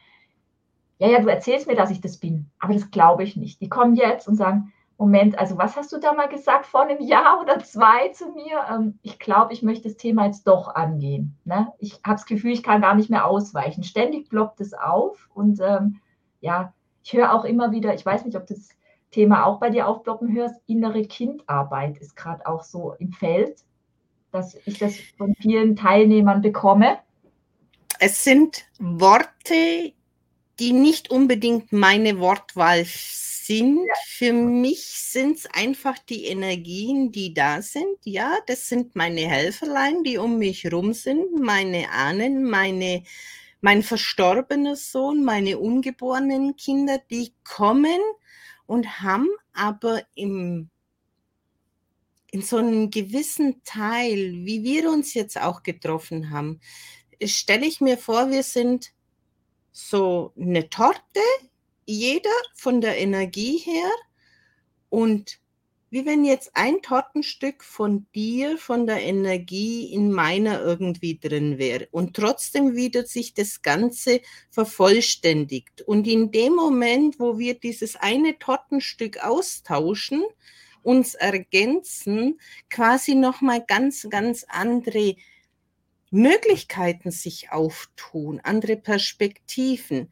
ja, ja, du erzählst mir, dass ich das bin, aber das glaube ich nicht. Die kommen jetzt und sagen, Moment, also was hast du da mal gesagt vor einem Jahr oder zwei zu mir? Ähm, ich glaube, ich möchte das Thema jetzt doch angehen. Ne? Ich habe das Gefühl, ich kann gar nicht mehr ausweichen. Ständig ploppt es auf und ähm, ja, ich höre auch immer wieder, ich weiß nicht, ob das Thema auch bei dir aufploppen hörst, innere Kindarbeit ist gerade auch so im Feld dass ich das von vielen Teilnehmern bekomme? Es sind Worte, die nicht unbedingt meine Wortwahl sind. Ja. Für mich sind es einfach die Energien, die da sind. Ja, das sind meine Helferlein, die um mich rum sind, meine Ahnen, meine, mein verstorbener Sohn, meine ungeborenen Kinder, die kommen und haben aber im in so einem gewissen Teil, wie wir uns jetzt auch getroffen haben, stelle ich mir vor, wir sind so eine Torte, jeder von der Energie her und wie wenn jetzt ein Tortenstück von dir, von der Energie in meiner irgendwie drin wäre und trotzdem wieder sich das Ganze vervollständigt. Und in dem Moment, wo wir dieses eine Tortenstück austauschen, uns ergänzen, quasi nochmal ganz, ganz andere Möglichkeiten sich auftun, andere Perspektiven.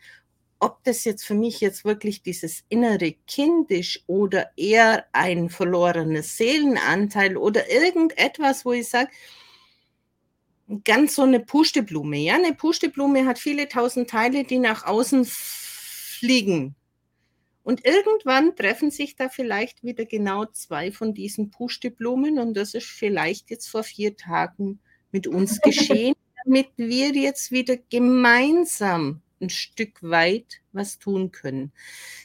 Ob das jetzt für mich jetzt wirklich dieses innere Kind ist oder eher ein verlorener Seelenanteil oder irgendetwas, wo ich sage, ganz so eine Pusteblume. Ja, eine Pusteblume hat viele tausend Teile, die nach außen fliegen. Und irgendwann treffen sich da vielleicht wieder genau zwei von diesen Pusteblumen und das ist vielleicht jetzt vor vier Tagen mit uns geschehen, damit wir jetzt wieder gemeinsam ein Stück weit was tun können.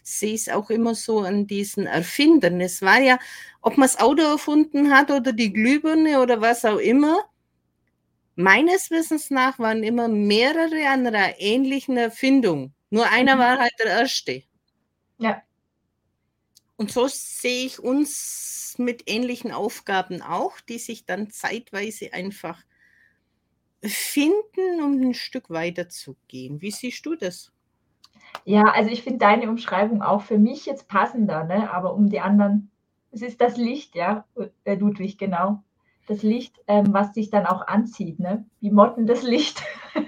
Ich sehe es auch immer so an diesen Erfindern. Es war ja, ob man das Auto erfunden hat oder die Glühbirne oder was auch immer, meines Wissens nach waren immer mehrere an einer ähnlichen Erfindung. Nur einer mhm. war halt der Erste. Ja. Und so sehe ich uns mit ähnlichen Aufgaben auch, die sich dann zeitweise einfach finden, um ein Stück weiter zu gehen. Wie siehst du das? Ja, also ich finde deine Umschreibung auch für mich jetzt passender, ne? aber um die anderen, es ist das Licht, ja, äh, Ludwig, genau. Das Licht, ähm, was sich dann auch anzieht, ne? wie Motten das Licht.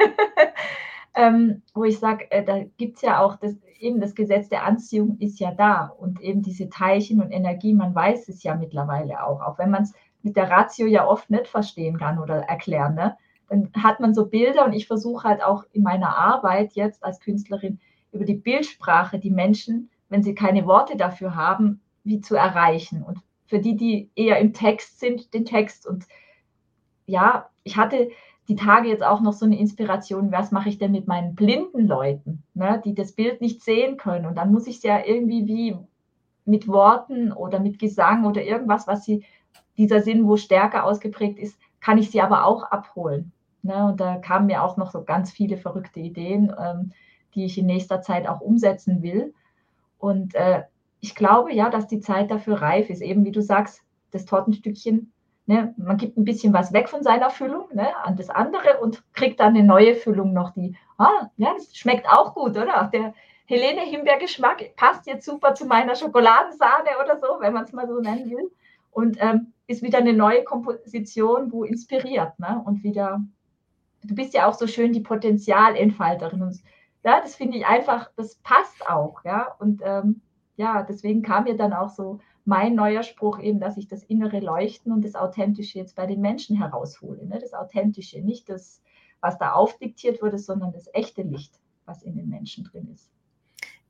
ähm, wo ich sage, äh, da gibt es ja auch das, eben das Gesetz der Anziehung ist ja da und eben diese Teilchen und Energie, man weiß es ja mittlerweile auch, auch wenn man es mit der Ratio ja oft nicht verstehen kann oder erklären. Ne? Dann hat man so Bilder und ich versuche halt auch in meiner Arbeit jetzt als Künstlerin über die Bildsprache die Menschen, wenn sie keine Worte dafür haben, wie zu erreichen. Und für die, die eher im Text sind, den Text. Und ja, ich hatte die Tage jetzt auch noch so eine Inspiration, was mache ich denn mit meinen blinden Leuten, ne, die das Bild nicht sehen können. Und dann muss ich es ja irgendwie wie mit Worten oder mit Gesang oder irgendwas, was sie, dieser Sinn, wo stärker ausgeprägt ist, kann ich sie aber auch abholen. Ne? Und da kamen mir auch noch so ganz viele verrückte Ideen, ähm, die ich in nächster Zeit auch umsetzen will. Und äh, ich glaube ja, dass die Zeit dafür reif ist, eben wie du sagst, das Tortenstückchen. Ne? Man gibt ein bisschen was weg von seiner Füllung ne? an das andere und kriegt dann eine neue Füllung noch, die, ah, ja, das schmeckt auch gut, oder? Der, Helene Himbeergeschmack passt jetzt super zu meiner Schokoladensahne oder so, wenn man es mal so nennen will. Und ähm, ist wieder eine neue Komposition, wo inspiriert. Ne? Und wieder, du bist ja auch so schön die Potenzialentfalterin. Und ja, das finde ich einfach, das passt auch. Ja? Und ähm, ja, deswegen kam mir dann auch so mein neuer Spruch eben, dass ich das innere Leuchten und das Authentische jetzt bei den Menschen heraushole. Ne? Das Authentische, nicht das, was da aufdiktiert wurde, sondern das echte Licht, was in den Menschen drin ist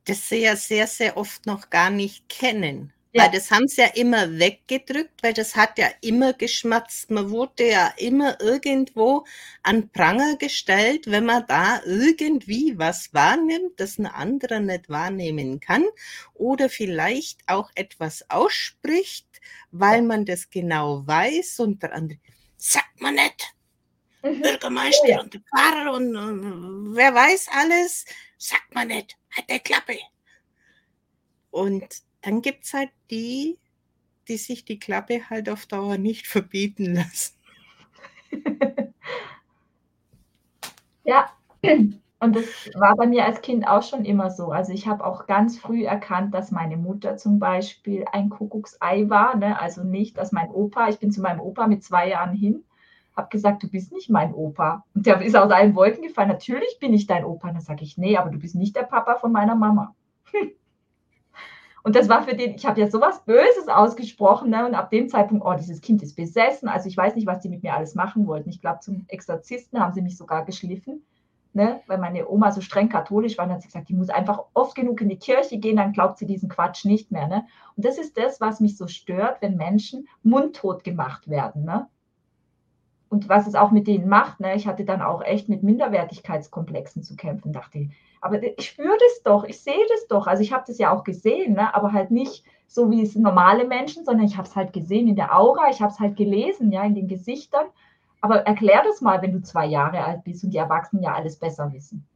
das sie ja sehr, sehr oft noch gar nicht kennen. Ja. Weil das haben sie ja immer weggedrückt, weil das hat ja immer geschmatzt. Man wurde ja immer irgendwo an Pranger gestellt, wenn man da irgendwie was wahrnimmt, das ein anderer nicht wahrnehmen kann oder vielleicht auch etwas ausspricht, weil man das genau weiß und der andere sagt man nicht. Mhm. Bürgermeister ja. und der Pfarrer und, und wer weiß alles, sagt man nicht hat der Klappe. Und dann gibt es halt die, die sich die Klappe halt auf Dauer nicht verbieten lassen. ja, und das war bei mir als Kind auch schon immer so. Also ich habe auch ganz früh erkannt, dass meine Mutter zum Beispiel ein Kuckucksei war. Ne? Also nicht, dass mein Opa, ich bin zu meinem Opa mit zwei Jahren hin habe gesagt, du bist nicht mein Opa. Und der ist aus allen Wolken gefallen. Natürlich bin ich dein Opa. Und dann sage ich, nee, aber du bist nicht der Papa von meiner Mama. Und das war für den, ich habe ja sowas Böses ausgesprochen. Ne? Und ab dem Zeitpunkt, oh, dieses Kind ist besessen. Also ich weiß nicht, was die mit mir alles machen wollten. Ich glaube, zum Exorzisten haben sie mich sogar geschliffen. Ne? Weil meine Oma so streng katholisch war, und hat sie gesagt, die muss einfach oft genug in die Kirche gehen, dann glaubt sie diesen Quatsch nicht mehr. Ne? Und das ist das, was mich so stört, wenn Menschen mundtot gemacht werden. Ne? und was es auch mit denen macht. Ne? Ich hatte dann auch echt mit Minderwertigkeitskomplexen zu kämpfen, dachte ich. Aber ich spüre das doch, ich sehe das doch. Also ich habe das ja auch gesehen, ne? aber halt nicht so wie es normale Menschen, sondern ich habe es halt gesehen in der Aura, ich habe es halt gelesen, ja, in den Gesichtern. Aber erklär das mal, wenn du zwei Jahre alt bist und die Erwachsenen ja alles besser wissen.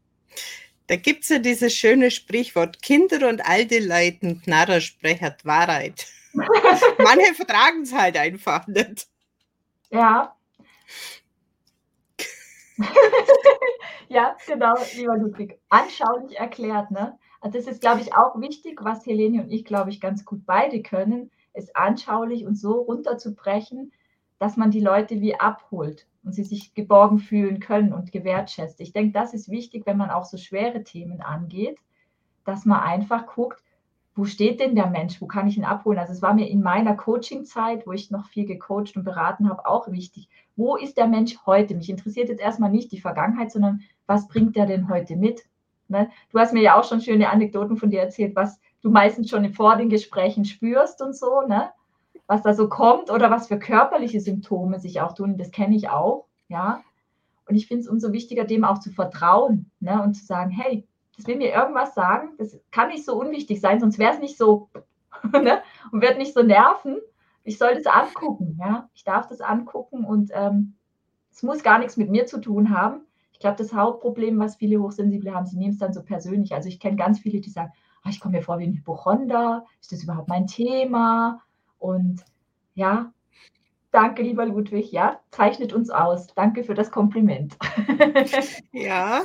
Da gibt es ja dieses schöne Sprichwort, Kinder und alte Leuten, Knarrer sprechert Wahrheit. Manche vertragen es halt einfach nicht. Ja, ja, genau, lieber Ludwig. Anschaulich erklärt, ne? Also das ist, glaube ich, auch wichtig, was Helene und ich, glaube ich, ganz gut beide können, es anschaulich und so runterzubrechen, dass man die Leute wie abholt und sie sich geborgen fühlen können und gewertschätzt. Ich denke, das ist wichtig, wenn man auch so schwere Themen angeht, dass man einfach guckt, wo steht denn der Mensch, wo kann ich ihn abholen? Also es war mir in meiner Coaching-Zeit, wo ich noch viel gecoacht und beraten habe, auch wichtig. Wo ist der Mensch heute? Mich interessiert jetzt erstmal nicht die Vergangenheit, sondern was bringt der denn heute mit? Ne? Du hast mir ja auch schon schöne Anekdoten von dir erzählt, was du meistens schon vor den Gesprächen spürst und so, ne? was da so kommt oder was für körperliche Symptome sich auch tun. Das kenne ich auch, ja. Und ich finde es umso wichtiger, dem auch zu vertrauen ne? und zu sagen, hey, das will mir irgendwas sagen, das kann nicht so unwichtig sein, sonst wäre es nicht so ne? und wird nicht so nerven. Ich soll das angucken, ja. Ich darf das angucken und ähm, es muss gar nichts mit mir zu tun haben. Ich glaube, das Hauptproblem, was viele Hochsensible haben, sie nehmen es dann so persönlich. Also ich kenne ganz viele, die sagen, oh, ich komme mir vor wie ein Hypochonder, ist das überhaupt mein Thema? Und ja, danke, lieber Ludwig, ja, zeichnet uns aus. Danke für das Kompliment. ja,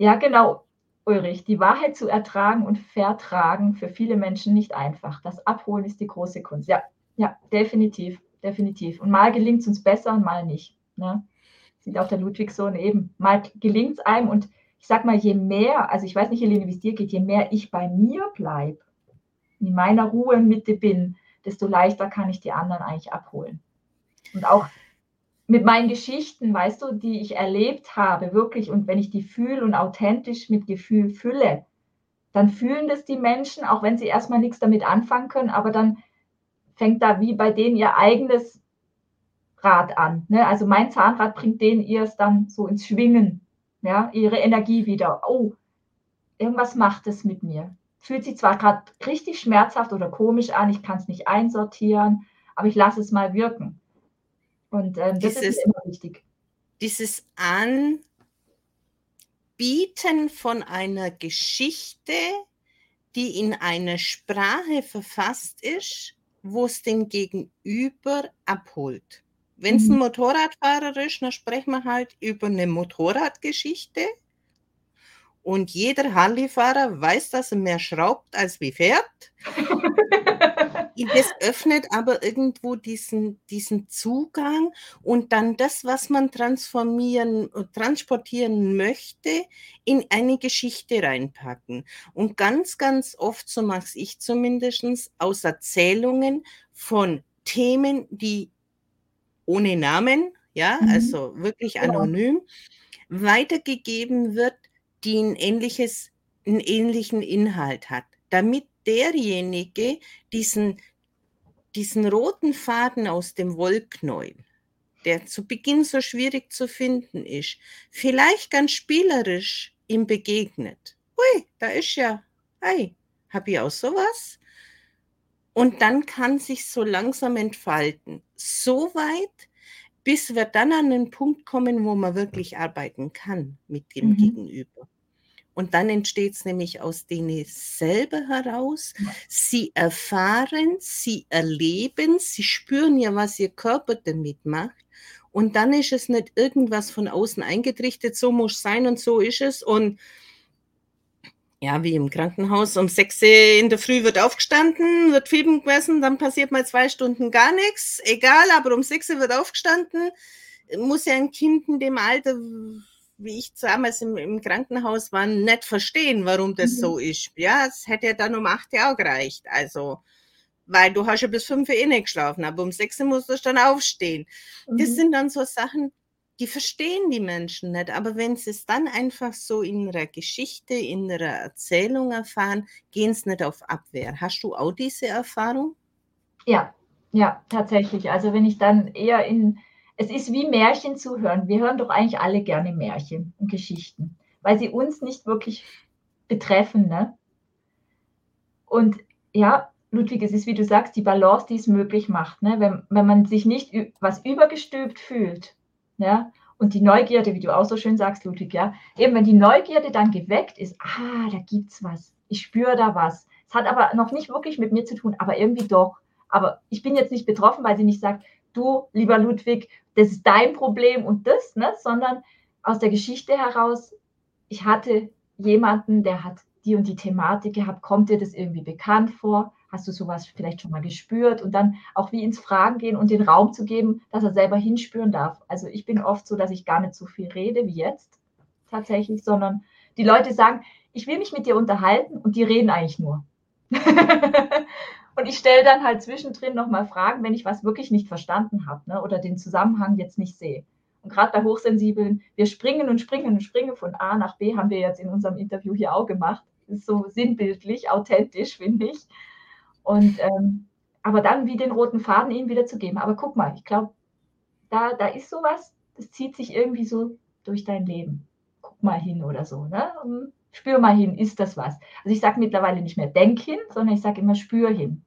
ja, genau, Ulrich. Die Wahrheit zu ertragen und vertragen für viele Menschen nicht einfach. Das Abholen ist die große Kunst. Ja, ja, definitiv, definitiv. Und mal gelingt es uns besser und mal nicht. Ne? Sieht auch der Ludwigsohn eben. Mal gelingt es einem und ich sag mal, je mehr, also ich weiß nicht, Helene, wie es dir geht, je mehr ich bei mir bleibe, in meiner Ruhe Mitte bin, desto leichter kann ich die anderen eigentlich abholen. Und auch mit meinen Geschichten, weißt du, die ich erlebt habe, wirklich, und wenn ich die fühle und authentisch mit Gefühl fülle, dann fühlen das die Menschen, auch wenn sie erstmal nichts damit anfangen können, aber dann fängt da wie bei denen ihr eigenes Rad an. Ne? Also mein Zahnrad bringt denen ihr es dann so ins Schwingen, ja, ihre Energie wieder. Oh, irgendwas macht es mit mir. Fühlt sich zwar gerade richtig schmerzhaft oder komisch an, ich kann es nicht einsortieren, aber ich lasse es mal wirken. Und ähm, das dieses, ist immer wichtig. Dieses Anbieten von einer Geschichte, die in einer Sprache verfasst ist, wo es den Gegenüber abholt. Wenn es ein mhm. Motorradfahrer ist, dann sprechen wir halt über eine Motorradgeschichte. Und jeder Harley-Fahrer weiß, dass er mehr schraubt als wie fährt. das öffnet aber irgendwo diesen, diesen Zugang und dann das, was man transformieren, transportieren möchte, in eine Geschichte reinpacken. Und ganz, ganz oft, so mache ich zumindest, aus Erzählungen von Themen, die ohne Namen, ja, mhm. also wirklich anonym, ja. weitergegeben wird, die ein ähnliches, einen ähnlichen Inhalt hat, damit derjenige diesen diesen roten Faden aus dem Wollknäuel, der zu Beginn so schwierig zu finden ist, vielleicht ganz spielerisch ihm begegnet. Ui, da ist ja, hey, hab ich auch sowas? Und dann kann sich so langsam entfalten. So weit, bis wir dann an den Punkt kommen, wo man wirklich arbeiten kann mit dem mhm. Gegenüber. Und dann entsteht es nämlich aus denen selber heraus. Sie erfahren, sie erleben, sie spüren ja, was ihr Körper damit macht. Und dann ist es nicht irgendwas von außen eingetrichtert, so muss es sein und so ist es. Und ja, wie im Krankenhaus, um sechs in der Früh wird aufgestanden, wird Fieber gemessen, dann passiert mal zwei Stunden gar nichts, egal, aber um sechs wird aufgestanden, muss ja ein Kind in dem Alter wie ich damals im, im Krankenhaus war, nicht verstehen, warum das mhm. so ist. Ja, es hätte ja dann um acht Jahre gereicht. Also, weil du hast ja bis fünf Uhr eh nicht geschlafen, aber um sechs Uhr musst du dann aufstehen. Mhm. Das sind dann so Sachen, die verstehen die Menschen nicht. Aber wenn sie es dann einfach so in ihrer Geschichte, in ihrer Erzählung erfahren, gehen sie nicht auf Abwehr. Hast du auch diese Erfahrung? Ja, ja, tatsächlich. Also wenn ich dann eher in es ist wie Märchen zu hören. Wir hören doch eigentlich alle gerne Märchen und Geschichten, weil sie uns nicht wirklich betreffen. Ne? Und ja, Ludwig, es ist, wie du sagst, die Balance, die es möglich macht. Ne? Wenn, wenn man sich nicht was übergestülpt fühlt, ja, und die Neugierde, wie du auch so schön sagst, Ludwig, ja, eben wenn die Neugierde dann geweckt ist, ah, da gibt's was, ich spüre da was. Es hat aber noch nicht wirklich mit mir zu tun, aber irgendwie doch. Aber ich bin jetzt nicht betroffen, weil sie nicht sagt, du, lieber Ludwig, das ist dein Problem und das, ne? sondern aus der Geschichte heraus, ich hatte jemanden, der hat die und die Thematik gehabt, kommt dir das irgendwie bekannt vor? Hast du sowas vielleicht schon mal gespürt? Und dann auch wie ins Fragen gehen und den Raum zu geben, dass er selber hinspüren darf. Also ich bin oft so, dass ich gar nicht so viel rede wie jetzt tatsächlich, sondern die Leute sagen, ich will mich mit dir unterhalten und die reden eigentlich nur. Und ich stelle dann halt zwischendrin nochmal Fragen, wenn ich was wirklich nicht verstanden habe ne, oder den Zusammenhang jetzt nicht sehe. Und gerade bei Hochsensiblen, wir springen und springen und springen von A nach B, haben wir jetzt in unserem Interview hier auch gemacht. Ist so sinnbildlich, authentisch, finde ich. Und ähm, aber dann wie den roten Faden ihnen wieder zu geben. Aber guck mal, ich glaube, da, da ist sowas, das zieht sich irgendwie so durch dein Leben. Guck mal hin oder so. Ne? Spür mal hin, ist das was? Also ich sage mittlerweile nicht mehr denk hin, sondern ich sage immer spür hin.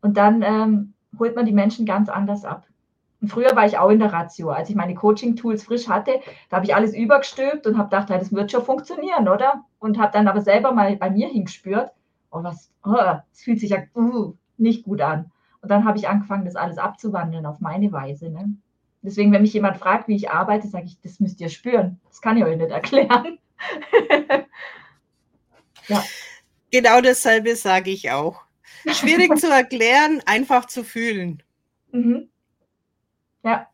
Und dann ähm, holt man die Menschen ganz anders ab. Und früher war ich auch in der Ratio. Als ich meine Coaching-Tools frisch hatte, da habe ich alles übergestülpt und habe gedacht, das wird schon funktionieren, oder? Und habe dann aber selber mal bei mir hingespürt, oh, was, oh, es fühlt sich ja uh, nicht gut an. Und dann habe ich angefangen, das alles abzuwandeln auf meine Weise. Ne? Deswegen, wenn mich jemand fragt, wie ich arbeite, sage ich, das müsst ihr spüren. Das kann ich euch nicht erklären. ja. Genau dasselbe sage ich auch. Schwierig zu erklären, einfach zu fühlen. Mhm. Ja,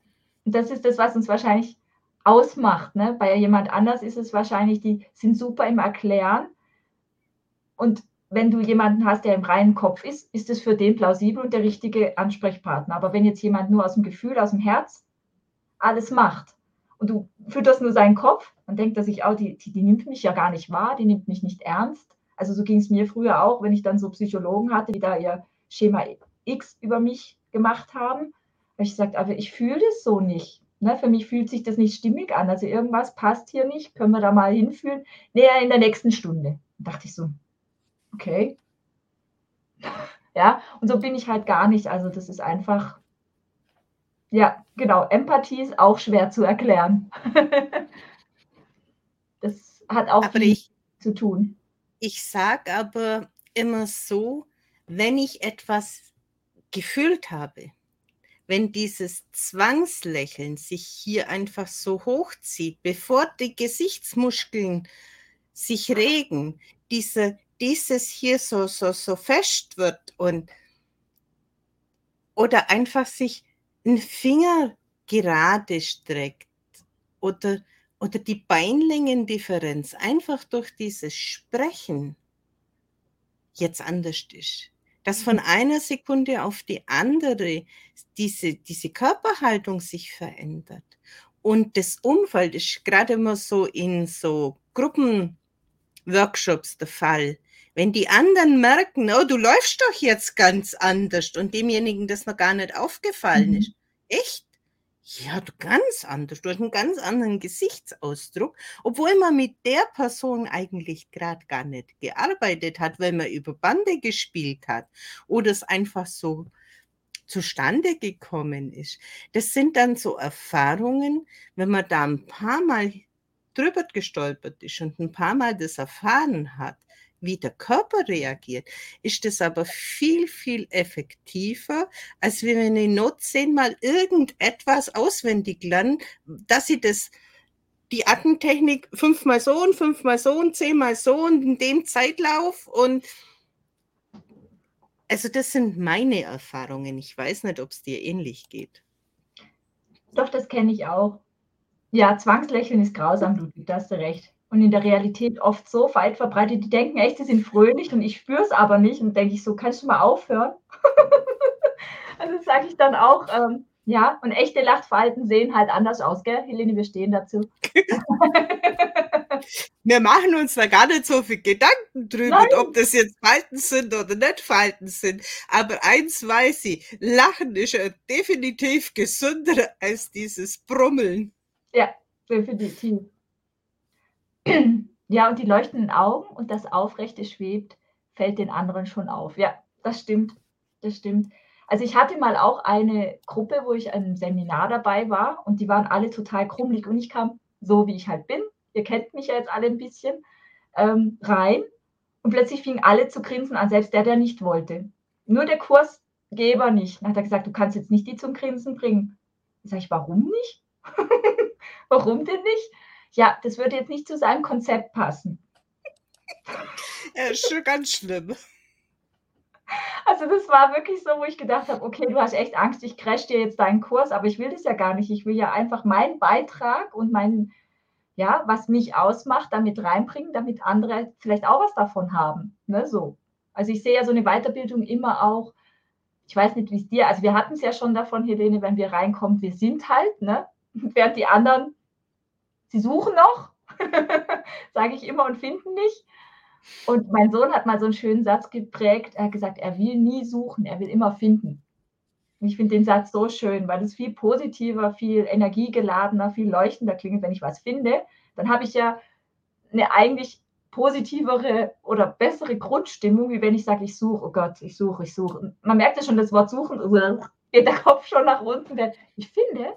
das ist das, was uns wahrscheinlich ausmacht. Ne? Bei jemand anders ist es wahrscheinlich, die sind super im Erklären. Und wenn du jemanden hast, der im reinen Kopf ist, ist es für den plausibel und der richtige Ansprechpartner. Aber wenn jetzt jemand nur aus dem Gefühl, aus dem Herz alles macht und du fütterst nur seinen Kopf, dann denkt er sich auch, die, die, die nimmt mich ja gar nicht wahr, die nimmt mich nicht ernst. Also so ging es mir früher auch, wenn ich dann so Psychologen hatte, die da ihr Schema X über mich gemacht haben. habe ich gesagt, aber ich fühle das so nicht. Ne, für mich fühlt sich das nicht stimmig an. Also irgendwas passt hier nicht. Können wir da mal hinfühlen? Näher in der nächsten Stunde. Da dachte ich so, okay. Ja, und so bin ich halt gar nicht. Also das ist einfach, ja, genau, Empathie ist auch schwer zu erklären. das hat auch aber viel ich, zu tun. Ich sage aber immer so, wenn ich etwas gefühlt habe, wenn dieses Zwangslächeln sich hier einfach so hochzieht, bevor die Gesichtsmuskeln sich regen, diese, dieses hier so, so, so fest wird und oder einfach sich ein Finger gerade streckt oder, oder die Beinlängendifferenz einfach durch dieses Sprechen jetzt anders ist. Dass von mhm. einer Sekunde auf die andere diese, diese Körperhaltung sich verändert. Und das Umfeld ist gerade immer so in so Gruppenworkshops der Fall. Wenn die anderen merken, oh, du läufst doch jetzt ganz anders und demjenigen das noch gar nicht aufgefallen mhm. ist. Echt? Ja, du ganz anders. Du hast einen ganz anderen Gesichtsausdruck, obwohl man mit der Person eigentlich gerade gar nicht gearbeitet hat, weil man über Bande gespielt hat oder es einfach so zustande gekommen ist. Das sind dann so Erfahrungen, wenn man da ein paar Mal drüber gestolpert ist und ein paar Mal das erfahren hat, wie der Körper reagiert, ist das aber viel, viel effektiver, als wenn ich not zehnmal irgendetwas auswendig lerne, dass ich das die Attentechnik fünfmal so und fünfmal so und zehnmal so und in dem Zeitlauf und also das sind meine Erfahrungen. Ich weiß nicht, ob es dir ähnlich geht. Doch, das kenne ich auch. Ja, Zwangslächeln ist grausam, da hast du recht und in der Realität oft so weit verbreitet, die denken echt, sie sind fröhlich und ich spüre es aber nicht und denke ich so, kannst du mal aufhören? also sage ich dann auch, ähm, ja, und echte Lachverhalten sehen halt anders aus, gell? Helene, wir stehen dazu. wir machen uns da gar nicht so viel Gedanken drüber, ob das jetzt Falten sind oder nicht Falten sind. Aber eins weiß ich, Lachen ist ja definitiv gesünder als dieses Brummeln. Ja, definitiv. Ja, und die leuchtenden Augen und das Aufrechte schwebt, fällt den anderen schon auf. Ja, das stimmt. Das stimmt. Also ich hatte mal auch eine Gruppe, wo ich einem Seminar dabei war und die waren alle total krummelig und ich kam so, wie ich halt bin. Ihr kennt mich ja jetzt alle ein bisschen ähm, rein und plötzlich fingen alle zu grinsen an, selbst der, der nicht wollte. Nur der Kursgeber nicht. Dann hat er gesagt, du kannst jetzt nicht die zum Grinsen bringen. Sag ich, warum nicht? warum denn nicht? Ja, das würde jetzt nicht zu seinem Konzept passen. Ja, ist schon ganz schlimm. Also das war wirklich so, wo ich gedacht habe, okay, du hast echt Angst, ich crash dir jetzt deinen Kurs, aber ich will das ja gar nicht. Ich will ja einfach meinen Beitrag und mein, ja, was mich ausmacht, damit reinbringen, damit andere vielleicht auch was davon haben. Ne, so. Also ich sehe ja so eine Weiterbildung immer auch, ich weiß nicht, wie es dir, also wir hatten es ja schon davon, Helene, wenn wir reinkommen, wir sind halt, ne? Während die anderen sie suchen noch, sage ich immer und finden nicht. Und mein Sohn hat mal so einen schönen Satz geprägt. Er hat gesagt, er will nie suchen, er will immer finden. Und ich finde den Satz so schön, weil es viel positiver, viel energiegeladener, viel leuchtender klingt, wenn ich was finde. Dann habe ich ja eine eigentlich positivere oder bessere Grundstimmung, wie wenn ich sage, ich suche, oh Gott, ich suche, ich suche. Man merkt ja schon das Wort suchen, geht der Kopf schon nach unten. Ich finde,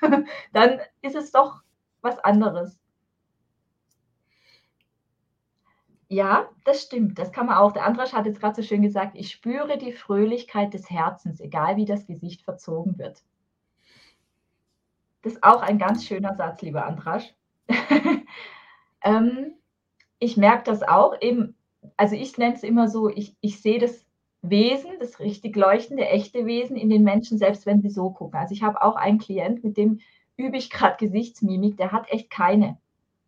dann ist es doch was anderes. Ja, das stimmt. Das kann man auch. Der Andrasch hat jetzt gerade so schön gesagt, ich spüre die Fröhlichkeit des Herzens, egal wie das Gesicht verzogen wird. Das ist auch ein ganz schöner Satz, lieber Andrasch. ähm, ich merke das auch eben, also ich nenne es immer so, ich, ich sehe das Wesen, das richtig leuchtende, echte Wesen in den Menschen, selbst wenn sie so gucken. Also ich habe auch einen Klient, mit dem übe ich gerade Gesichtsmimik, der hat echt keine,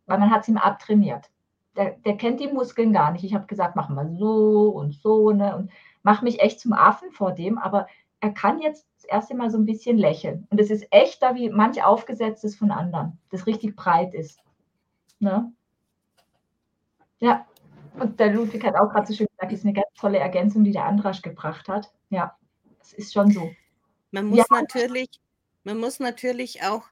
weil man hat es ihm abtrainiert. der, der kennt die Muskeln gar nicht. Ich habe gesagt, mach mal so und so, ne? Und mach mich echt zum Affen vor dem, aber er kann jetzt das erste Mal so ein bisschen lächeln. Und es ist echter wie manch aufgesetztes von anderen, das richtig breit ist. Ne? Ja, und der Ludwig hat auch gerade so schön gesagt, das ist eine ganz tolle Ergänzung, die der Andrasch gebracht hat. Ja, es ist schon so. Man muss, ja. natürlich, man muss natürlich auch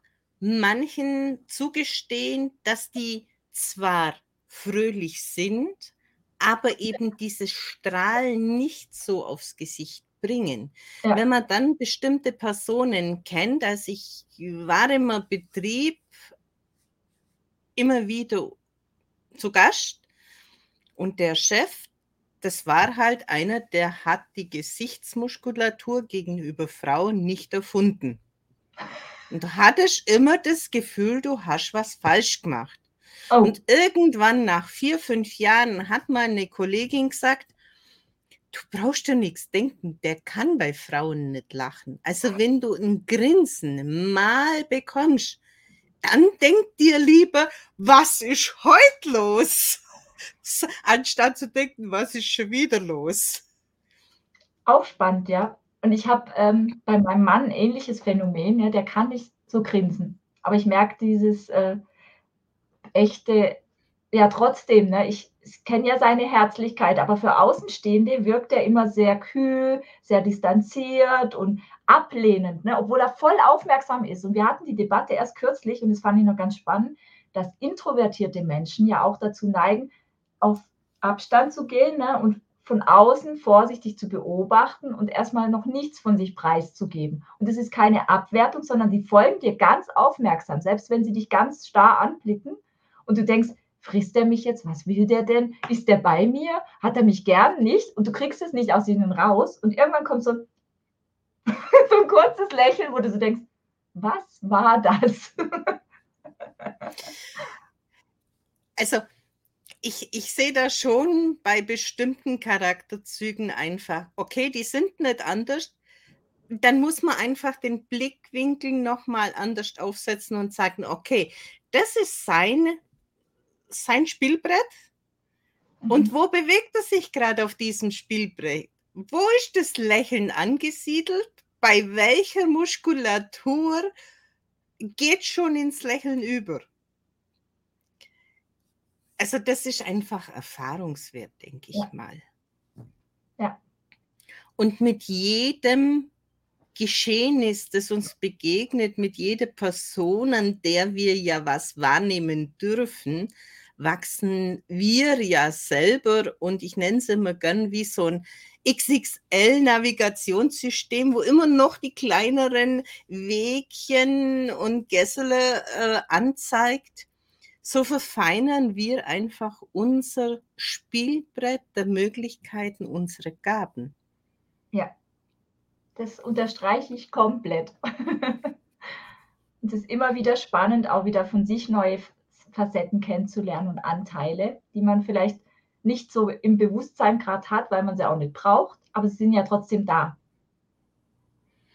manchen zugestehen, dass die zwar fröhlich sind, aber eben dieses Strahlen nicht so aufs Gesicht bringen. Ja. Wenn man dann bestimmte Personen kennt, also ich war im Betrieb immer wieder zu Gast und der Chef, das war halt einer, der hat die Gesichtsmuskulatur gegenüber Frauen nicht erfunden. Und du hattest immer das Gefühl, du hast was falsch gemacht. Oh. Und irgendwann nach vier, fünf Jahren hat mal eine Kollegin gesagt, du brauchst ja nichts denken, der kann bei Frauen nicht lachen. Also wenn du ein Grinsen mal bekommst, dann denk dir lieber, was ist heute los? Anstatt zu denken, was ist schon wieder los? Auch spannend, ja. Und ich habe ähm, bei meinem Mann ein ähnliches Phänomen, ja, der kann nicht so grinsen. Aber ich merke dieses äh, echte, ja trotzdem, ne, ich, ich kenne ja seine Herzlichkeit, aber für Außenstehende wirkt er immer sehr kühl, sehr distanziert und ablehnend, ne, obwohl er voll aufmerksam ist. Und wir hatten die Debatte erst kürzlich und das fand ich noch ganz spannend, dass introvertierte Menschen ja auch dazu neigen, auf Abstand zu gehen ne, und von außen vorsichtig zu beobachten und erstmal noch nichts von sich preiszugeben. Und das ist keine Abwertung, sondern die folgen dir ganz aufmerksam, selbst wenn sie dich ganz starr anblicken und du denkst, frisst er mich jetzt? Was will der denn? Ist der bei mir? Hat er mich gern nicht? Und du kriegst es nicht aus ihnen raus. Und irgendwann kommt so, so ein kurzes Lächeln, wo du so denkst, was war das? also, ich, ich sehe da schon bei bestimmten Charakterzügen einfach, okay, die sind nicht anders. Dann muss man einfach den Blickwinkel nochmal anders aufsetzen und sagen, okay, das ist sein sein Spielbrett. Mhm. Und wo bewegt er sich gerade auf diesem Spielbrett? Wo ist das Lächeln angesiedelt? Bei welcher Muskulatur geht schon ins Lächeln über? Also das ist einfach Erfahrungswert, denke ich ja. mal. Ja. Und mit jedem Geschehnis, das uns begegnet, mit jeder Person, an der wir ja was wahrnehmen dürfen, wachsen wir ja selber und ich nenne es immer gern wie so ein XXL-Navigationssystem, wo immer noch die kleineren Wegchen und Gässele äh, anzeigt. So verfeinern wir einfach unser Spielbrett der Möglichkeiten, unsere Gaben. Ja, das unterstreiche ich komplett. es ist immer wieder spannend, auch wieder von sich neue Facetten kennenzulernen und Anteile, die man vielleicht nicht so im Bewusstsein gerade hat, weil man sie auch nicht braucht, aber sie sind ja trotzdem da.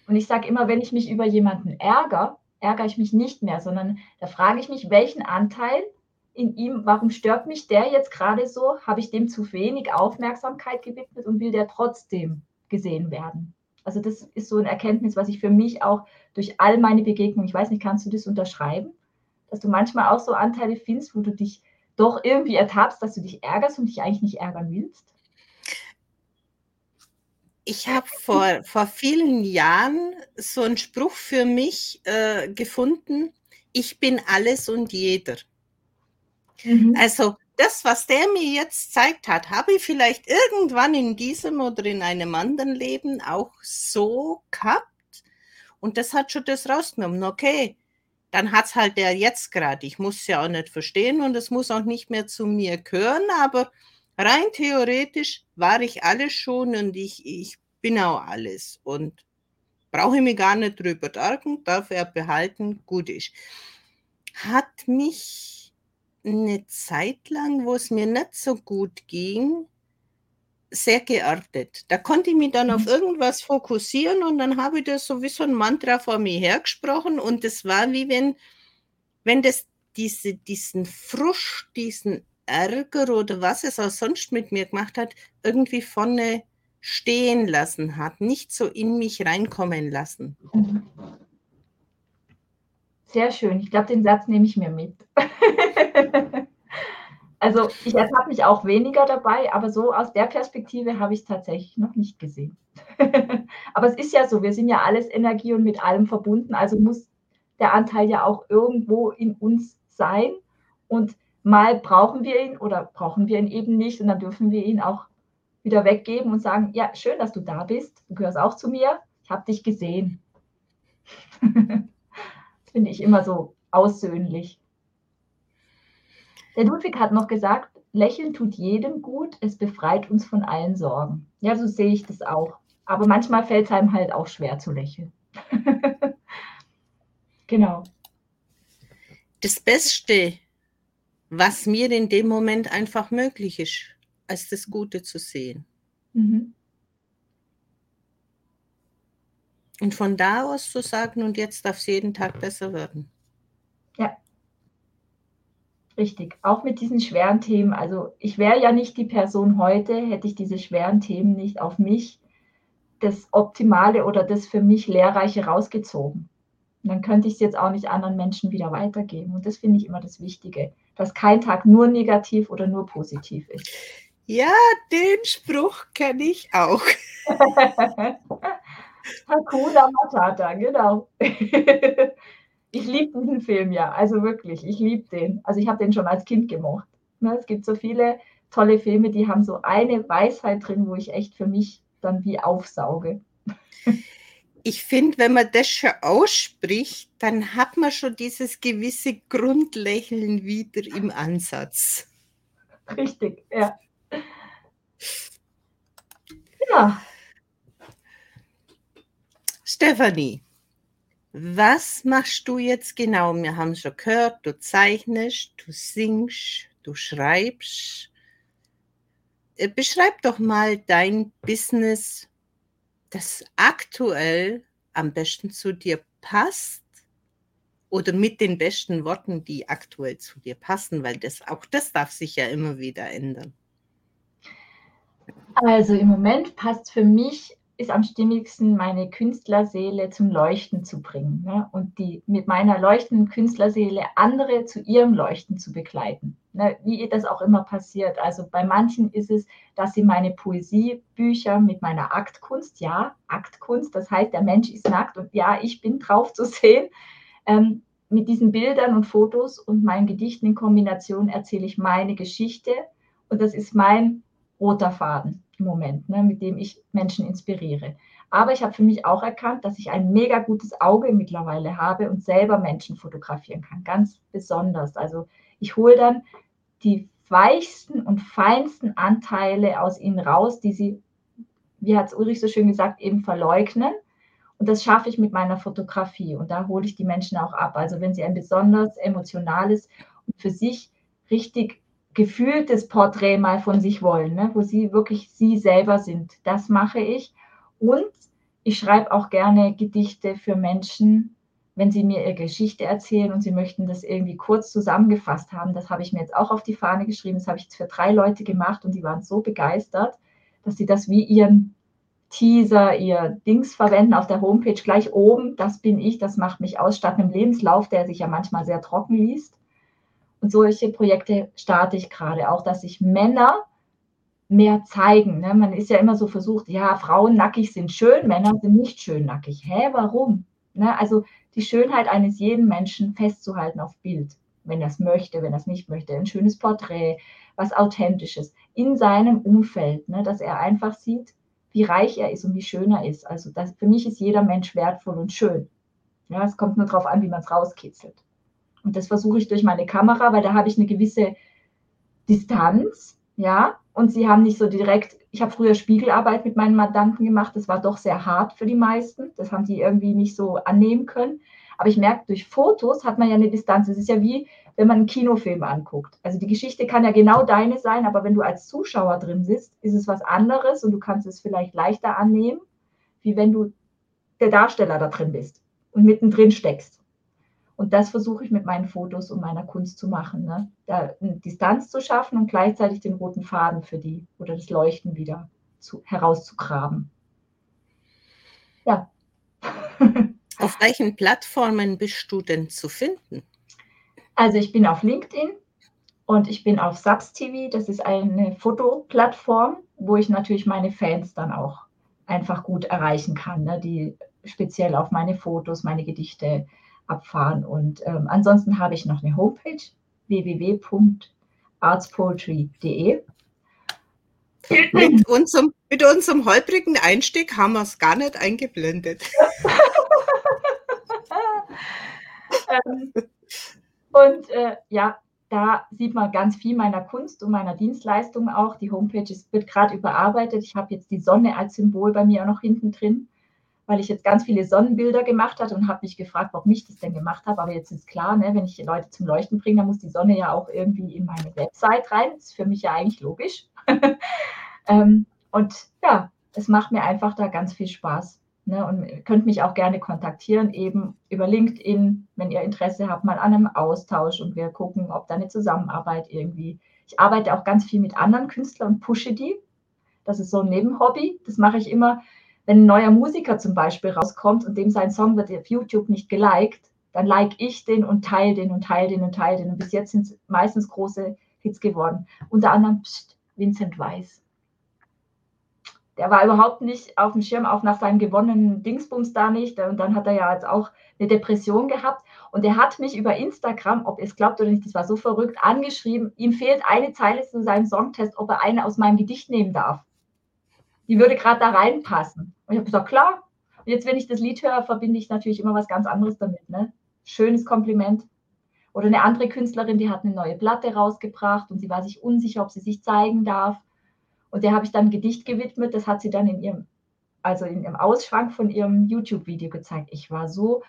Und ich sage immer, wenn ich mich über jemanden ärgere, ärgere ich mich nicht mehr, sondern da frage ich mich, welchen Anteil in ihm, warum stört mich der jetzt gerade so? Habe ich dem zu wenig Aufmerksamkeit gewidmet und will der trotzdem gesehen werden? Also das ist so ein Erkenntnis, was ich für mich auch durch all meine Begegnungen, ich weiß nicht, kannst du das unterschreiben? dass du manchmal auch so Anteile findest, wo du dich doch irgendwie ertappst, dass du dich ärgerst und dich eigentlich nicht ärgern willst? Ich habe vor, vor vielen Jahren so einen Spruch für mich äh, gefunden, ich bin alles und jeder. Mhm. Also das, was der mir jetzt zeigt hat, habe ich vielleicht irgendwann in diesem oder in einem anderen Leben auch so gehabt. Und das hat schon das rausgenommen. Okay, dann hat es halt der jetzt gerade. Ich muss es ja auch nicht verstehen und es muss auch nicht mehr zu mir gehören, aber rein theoretisch war ich alles schon und ich, ich bin auch alles und brauche ich mich gar nicht drüber ärgern, darf er behalten, gut ist. Hat mich eine Zeit lang, wo es mir nicht so gut ging, sehr geerdet. Da konnte ich mich dann auf mhm. irgendwas fokussieren und dann habe ich das so wie so ein Mantra vor mir hergesprochen und es war wie wenn, wenn das diese, diesen Frusch, diesen Ärger oder was es auch sonst mit mir gemacht hat, irgendwie vorne stehen lassen hat, nicht so in mich reinkommen lassen. Sehr schön. Ich glaube, den Satz nehme ich mir mit. also ich habe mich auch weniger dabei, aber so aus der Perspektive habe ich es tatsächlich noch nicht gesehen. aber es ist ja so, wir sind ja alles Energie und mit allem verbunden, also muss der Anteil ja auch irgendwo in uns sein. Und mal brauchen wir ihn oder brauchen wir ihn eben nicht und dann dürfen wir ihn auch wieder weggeben und sagen, ja, schön, dass du da bist, du gehörst auch zu mir, ich habe dich gesehen. das finde ich immer so aussöhnlich. Der Ludwig hat noch gesagt, Lächeln tut jedem gut, es befreit uns von allen Sorgen. Ja, so sehe ich das auch. Aber manchmal fällt es einem halt auch schwer zu lächeln. genau. Das Beste, was mir in dem Moment einfach möglich ist, als das Gute zu sehen. Mhm. Und von da aus zu sagen, und jetzt darf es jeden Tag besser werden. Ja. Richtig. Auch mit diesen schweren Themen. Also ich wäre ja nicht die Person heute, hätte ich diese schweren Themen nicht auf mich das Optimale oder das für mich Lehrreiche rausgezogen. Und dann könnte ich es jetzt auch nicht anderen Menschen wieder weitergeben. Und das finde ich immer das Wichtige, dass kein Tag nur negativ oder nur positiv ist. Ja, den Spruch kenne ich auch. Hakuna Matata, genau. ich liebe diesen Film ja, also wirklich, ich liebe den. Also ich habe den schon als Kind gemocht. Ne, es gibt so viele tolle Filme, die haben so eine Weisheit drin, wo ich echt für mich dann wie aufsauge. Ich finde, wenn man das schon ausspricht, dann hat man schon dieses gewisse Grundlächeln wieder im Ansatz. Richtig, ja. Ja, Stefanie, was machst du jetzt genau? Wir haben schon gehört, du zeichnest, du singst, du schreibst. Äh, beschreib doch mal dein Business, das aktuell am besten zu dir passt oder mit den besten Worten, die aktuell zu dir passen, weil das auch das darf sich ja immer wieder ändern. Also im Moment passt für mich ist am stimmigsten, meine Künstlerseele zum Leuchten zu bringen ne? und die mit meiner leuchtenden Künstlerseele andere zu ihrem Leuchten zu begleiten. Ne? Wie das auch immer passiert. Also bei manchen ist es, dass sie meine Poesiebücher mit meiner Aktkunst, ja, Aktkunst, das heißt, der Mensch ist nackt und ja, ich bin drauf zu sehen. Ähm, mit diesen Bildern und Fotos und meinen Gedichten in Kombination erzähle ich meine Geschichte und das ist mein roter Faden im Moment, ne, mit dem ich Menschen inspiriere. Aber ich habe für mich auch erkannt, dass ich ein mega gutes Auge mittlerweile habe und selber Menschen fotografieren kann, ganz besonders. Also ich hole dann die weichsten und feinsten Anteile aus ihnen raus, die sie, wie hat es Ulrich so schön gesagt, eben verleugnen. Und das schaffe ich mit meiner Fotografie. Und da hole ich die Menschen auch ab. Also wenn sie ein besonders emotionales und für sich richtig gefühltes Porträt mal von sich wollen, ne? wo sie wirklich sie selber sind. Das mache ich. Und ich schreibe auch gerne Gedichte für Menschen, wenn sie mir ihre Geschichte erzählen und sie möchten das irgendwie kurz zusammengefasst haben. Das habe ich mir jetzt auch auf die Fahne geschrieben. Das habe ich jetzt für drei Leute gemacht und die waren so begeistert, dass sie das wie ihren Teaser, ihr Dings verwenden auf der Homepage gleich oben. Das bin ich, das macht mich aus, statt einem Lebenslauf, der sich ja manchmal sehr trocken liest. Und solche Projekte starte ich gerade auch, dass sich Männer mehr zeigen. Ne? Man ist ja immer so versucht, ja, Frauen nackig sind schön, Männer sind nicht schön nackig. Hä, warum? Ne? Also die Schönheit eines jeden Menschen festzuhalten auf Bild, wenn er es möchte, wenn er es nicht möchte. Ein schönes Porträt, was Authentisches in seinem Umfeld, ne? dass er einfach sieht, wie reich er ist und wie schön er ist. Also das, für mich ist jeder Mensch wertvoll und schön. Ja, es kommt nur darauf an, wie man es rauskitzelt. Und das versuche ich durch meine Kamera, weil da habe ich eine gewisse Distanz, ja. Und sie haben nicht so direkt, ich habe früher Spiegelarbeit mit meinen Mandanten gemacht, das war doch sehr hart für die meisten. Das haben die irgendwie nicht so annehmen können. Aber ich merke, durch Fotos hat man ja eine Distanz. Es ist ja wie, wenn man einen Kinofilm anguckt. Also die Geschichte kann ja genau deine sein, aber wenn du als Zuschauer drin sitzt, ist es was anderes und du kannst es vielleicht leichter annehmen, wie wenn du der Darsteller da drin bist und mittendrin steckst. Und das versuche ich mit meinen Fotos und meiner Kunst zu machen. Ne? Da eine Distanz zu schaffen und gleichzeitig den roten Faden für die oder das Leuchten wieder zu, herauszugraben. Ja. Auf welchen Plattformen bist du denn zu finden? Also ich bin auf LinkedIn und ich bin auf Subs TV. Das ist eine Fotoplattform, wo ich natürlich meine Fans dann auch einfach gut erreichen kann, ne? die speziell auf meine Fotos, meine Gedichte abfahren. Und ähm, ansonsten habe ich noch eine Homepage www.artspoetry.de. Mit unserem, mit unserem holprigen Einstieg haben wir es gar nicht eingeblendet. ähm, und äh, ja, da sieht man ganz viel meiner Kunst und meiner Dienstleistung auch. Die Homepage ist, wird gerade überarbeitet. Ich habe jetzt die Sonne als Symbol bei mir auch noch hinten drin, weil ich jetzt ganz viele Sonnenbilder gemacht habe und habe mich gefragt, warum ich das denn gemacht habe. Aber jetzt ist klar, ne, wenn ich Leute zum Leuchten bringe, dann muss die Sonne ja auch irgendwie in meine Website rein. Das ist für mich ja eigentlich logisch. ähm, und ja, es macht mir einfach da ganz viel Spaß. Ne, und könnt mich auch gerne kontaktieren, eben über LinkedIn, wenn ihr Interesse habt, mal an einem Austausch und wir gucken, ob da eine Zusammenarbeit irgendwie. Ich arbeite auch ganz viel mit anderen Künstlern und pushe die. Das ist so ein Nebenhobby. Das mache ich immer, wenn ein neuer Musiker zum Beispiel rauskommt und dem sein Song wird auf YouTube nicht geliked, dann like ich den und teile den und teile den und teile den. Und bis jetzt sind es meistens große Hits geworden. Unter anderem pst, Vincent Weiss der war überhaupt nicht auf dem Schirm, auch nach seinem gewonnenen Dingsbums da nicht. Und dann hat er ja jetzt auch eine Depression gehabt. Und er hat mich über Instagram, ob ihr es glaubt oder nicht, das war so verrückt, angeschrieben. Ihm fehlt eine Zeile zu seinem Songtest, ob er eine aus meinem Gedicht nehmen darf. Die würde gerade da reinpassen. Und ich habe gesagt, klar. Und jetzt, wenn ich das Lied höre, verbinde ich natürlich immer was ganz anderes damit. Ne? Schönes Kompliment. Oder eine andere Künstlerin, die hat eine neue Platte rausgebracht und sie war sich unsicher, ob sie sich zeigen darf. Und der habe ich dann ein Gedicht gewidmet, das hat sie dann in ihrem, also in ihrem Ausschrank von ihrem YouTube-Video gezeigt. Ich war so,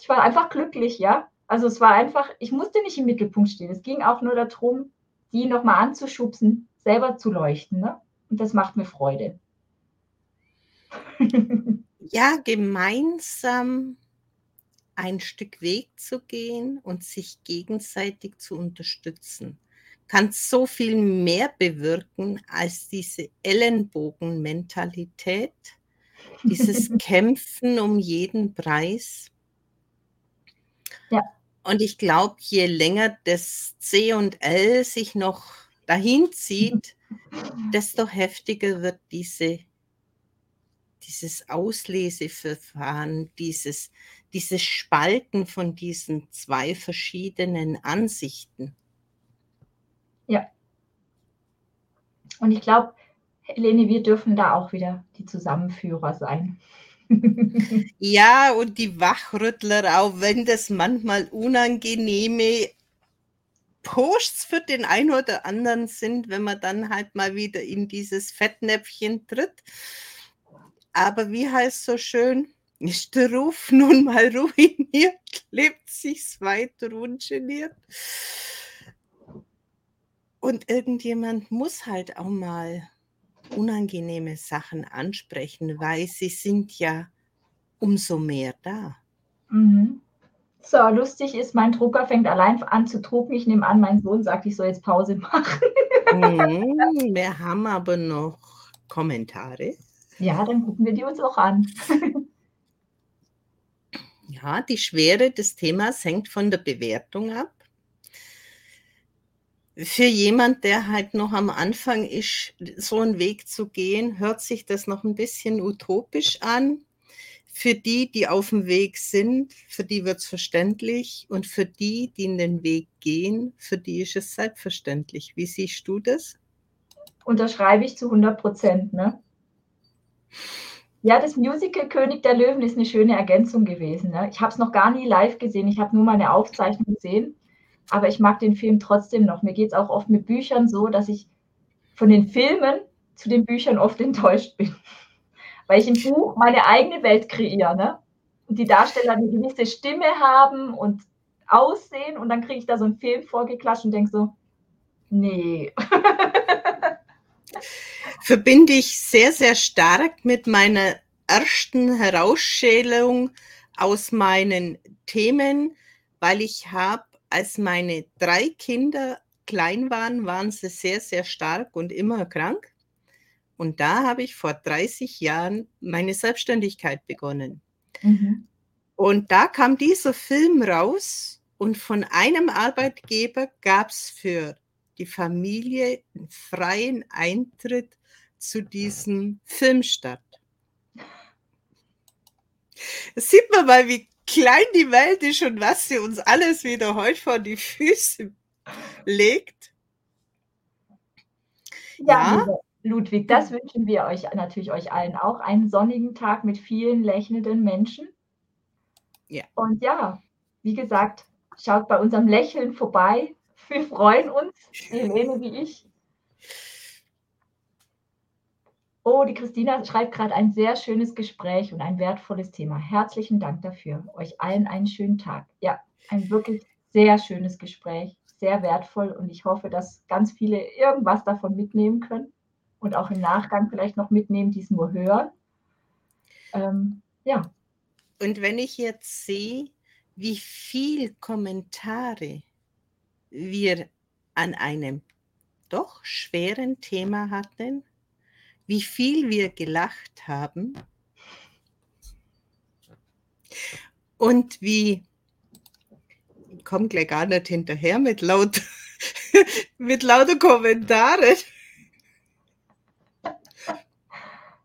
ich war einfach glücklich, ja. Also es war einfach, ich musste nicht im Mittelpunkt stehen. Es ging auch nur darum, die nochmal anzuschubsen, selber zu leuchten. Ne? Und das macht mir Freude. ja, gemeinsam ein Stück Weg zu gehen und sich gegenseitig zu unterstützen kann so viel mehr bewirken als diese Ellenbogenmentalität, dieses Kämpfen um jeden Preis. Ja. Und ich glaube, je länger das C und L sich noch dahin zieht, desto heftiger wird diese, dieses Ausleseverfahren, dieses, dieses Spalten von diesen zwei verschiedenen Ansichten. Ja. Und ich glaube, Helene, wir dürfen da auch wieder die Zusammenführer sein. ja, und die Wachrüttler, auch wenn das manchmal unangenehme Posts für den einen oder anderen sind, wenn man dann halt mal wieder in dieses Fettnäpfchen tritt. Aber wie heißt so schön, ist der Ruf nun mal ruiniert, lebt sich's weiter ungeniert. Und irgendjemand muss halt auch mal unangenehme Sachen ansprechen, weil sie sind ja umso mehr da. Mhm. So, lustig ist, mein Drucker fängt allein an zu drucken. Ich nehme an, mein Sohn sagt, ich soll jetzt Pause machen. mhm, wir haben aber noch Kommentare. Ja, dann gucken wir die uns auch an. ja, die Schwere des Themas hängt von der Bewertung ab für jemand, der halt noch am Anfang ist, so einen Weg zu gehen, hört sich das noch ein bisschen utopisch an. Für die, die auf dem Weg sind, für die wird es verständlich. Und für die, die in den Weg gehen, für die ist es selbstverständlich. Wie siehst du das? Unterschreibe ich zu 100 Prozent. Ne? Ja, das Musical König der Löwen ist eine schöne Ergänzung gewesen. Ne? Ich habe es noch gar nie live gesehen. Ich habe nur mal eine Aufzeichnung gesehen aber ich mag den Film trotzdem noch. Mir geht es auch oft mit Büchern so, dass ich von den Filmen zu den Büchern oft enttäuscht bin. Weil ich im Buch meine eigene Welt kreiere. Ne? Und die Darsteller eine gewisse Stimme haben und aussehen. Und dann kriege ich da so einen Film vorgeklatscht und denke so, nee. Verbinde ich sehr, sehr stark mit meiner ersten Herausschälung aus meinen Themen weil ich habe, als meine drei Kinder klein waren, waren sie sehr, sehr stark und immer krank. Und da habe ich vor 30 Jahren meine Selbstständigkeit begonnen. Mhm. Und da kam dieser Film raus und von einem Arbeitgeber gab es für die Familie einen freien Eintritt zu diesem Film statt. Das sieht man mal, wie klein die Welt ist und was sie uns alles wieder heute vor die Füße legt. Ja, ja. Ludwig, das wünschen wir euch natürlich euch allen auch. Einen sonnigen Tag mit vielen lächelnden Menschen. Ja. Und ja, wie gesagt, schaut bei unserem Lächeln vorbei. Wir freuen uns, Helene wie ich. Oh, die Christina schreibt gerade ein sehr schönes Gespräch und ein wertvolles Thema. Herzlichen Dank dafür. Euch allen einen schönen Tag. Ja, ein wirklich sehr schönes Gespräch, sehr wertvoll und ich hoffe, dass ganz viele irgendwas davon mitnehmen können und auch im Nachgang vielleicht noch mitnehmen, die es nur hören. Ähm, ja. Und wenn ich jetzt sehe, wie viel Kommentare wir an einem doch schweren Thema hatten, wie viel wir gelacht haben und wie, ich komme gleich gar nicht hinterher mit, laut, mit lauter Kommentare.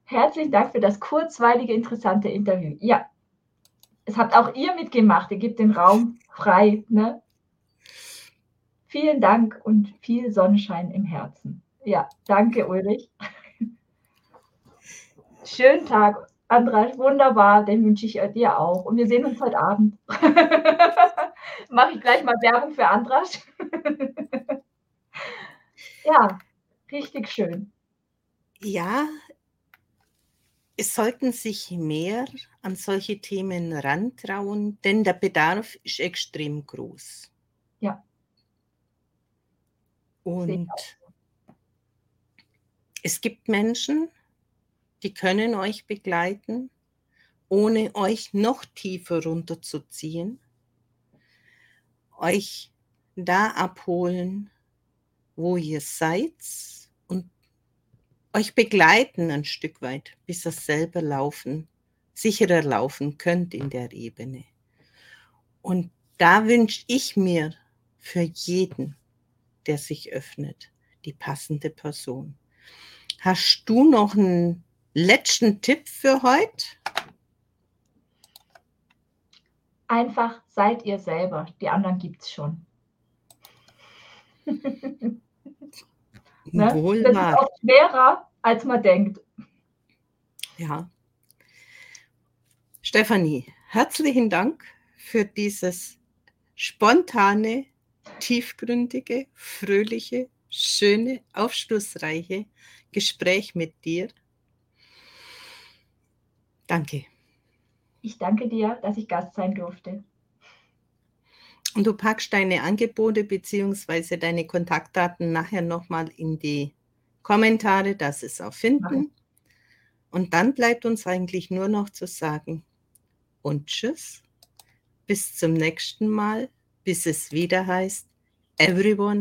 Herzlichen Dank für das kurzweilige, interessante Interview. Ja, es habt auch ihr mitgemacht. Ihr gebt den Raum frei. Ne? Vielen Dank und viel Sonnenschein im Herzen. Ja, danke, Ulrich. Schönen Tag, Andras, wunderbar, den wünsche ich dir auch. Und wir sehen uns heute Abend. Mache ich gleich mal Werbung für Andras. ja, richtig schön. Ja, es sollten sich mehr an solche Themen rantrauen, denn der Bedarf ist extrem groß. Und es gibt Menschen, die können euch begleiten, ohne euch noch tiefer runterzuziehen, euch da abholen, wo ihr seid und euch begleiten ein Stück weit, bis ihr selber laufen, sicherer laufen könnt in der Ebene. Und da wünsche ich mir für jeden, der sich öffnet, die passende Person. Hast du noch einen letzten Tipp für heute? Einfach seid ihr selber. Die anderen gibt es schon. ne? Wohl das ist oft schwerer, als man denkt. Ja. Stefanie, herzlichen Dank für dieses spontane, tiefgründige, fröhliche, schöne, aufschlussreiche Gespräch mit dir. Danke. Ich danke dir, dass ich Gast sein durfte. Und du packst deine Angebote bzw. deine Kontaktdaten nachher nochmal in die Kommentare, dass es auch finden. Und dann bleibt uns eigentlich nur noch zu sagen und tschüss. Bis zum nächsten Mal, bis es wieder heißt, everyone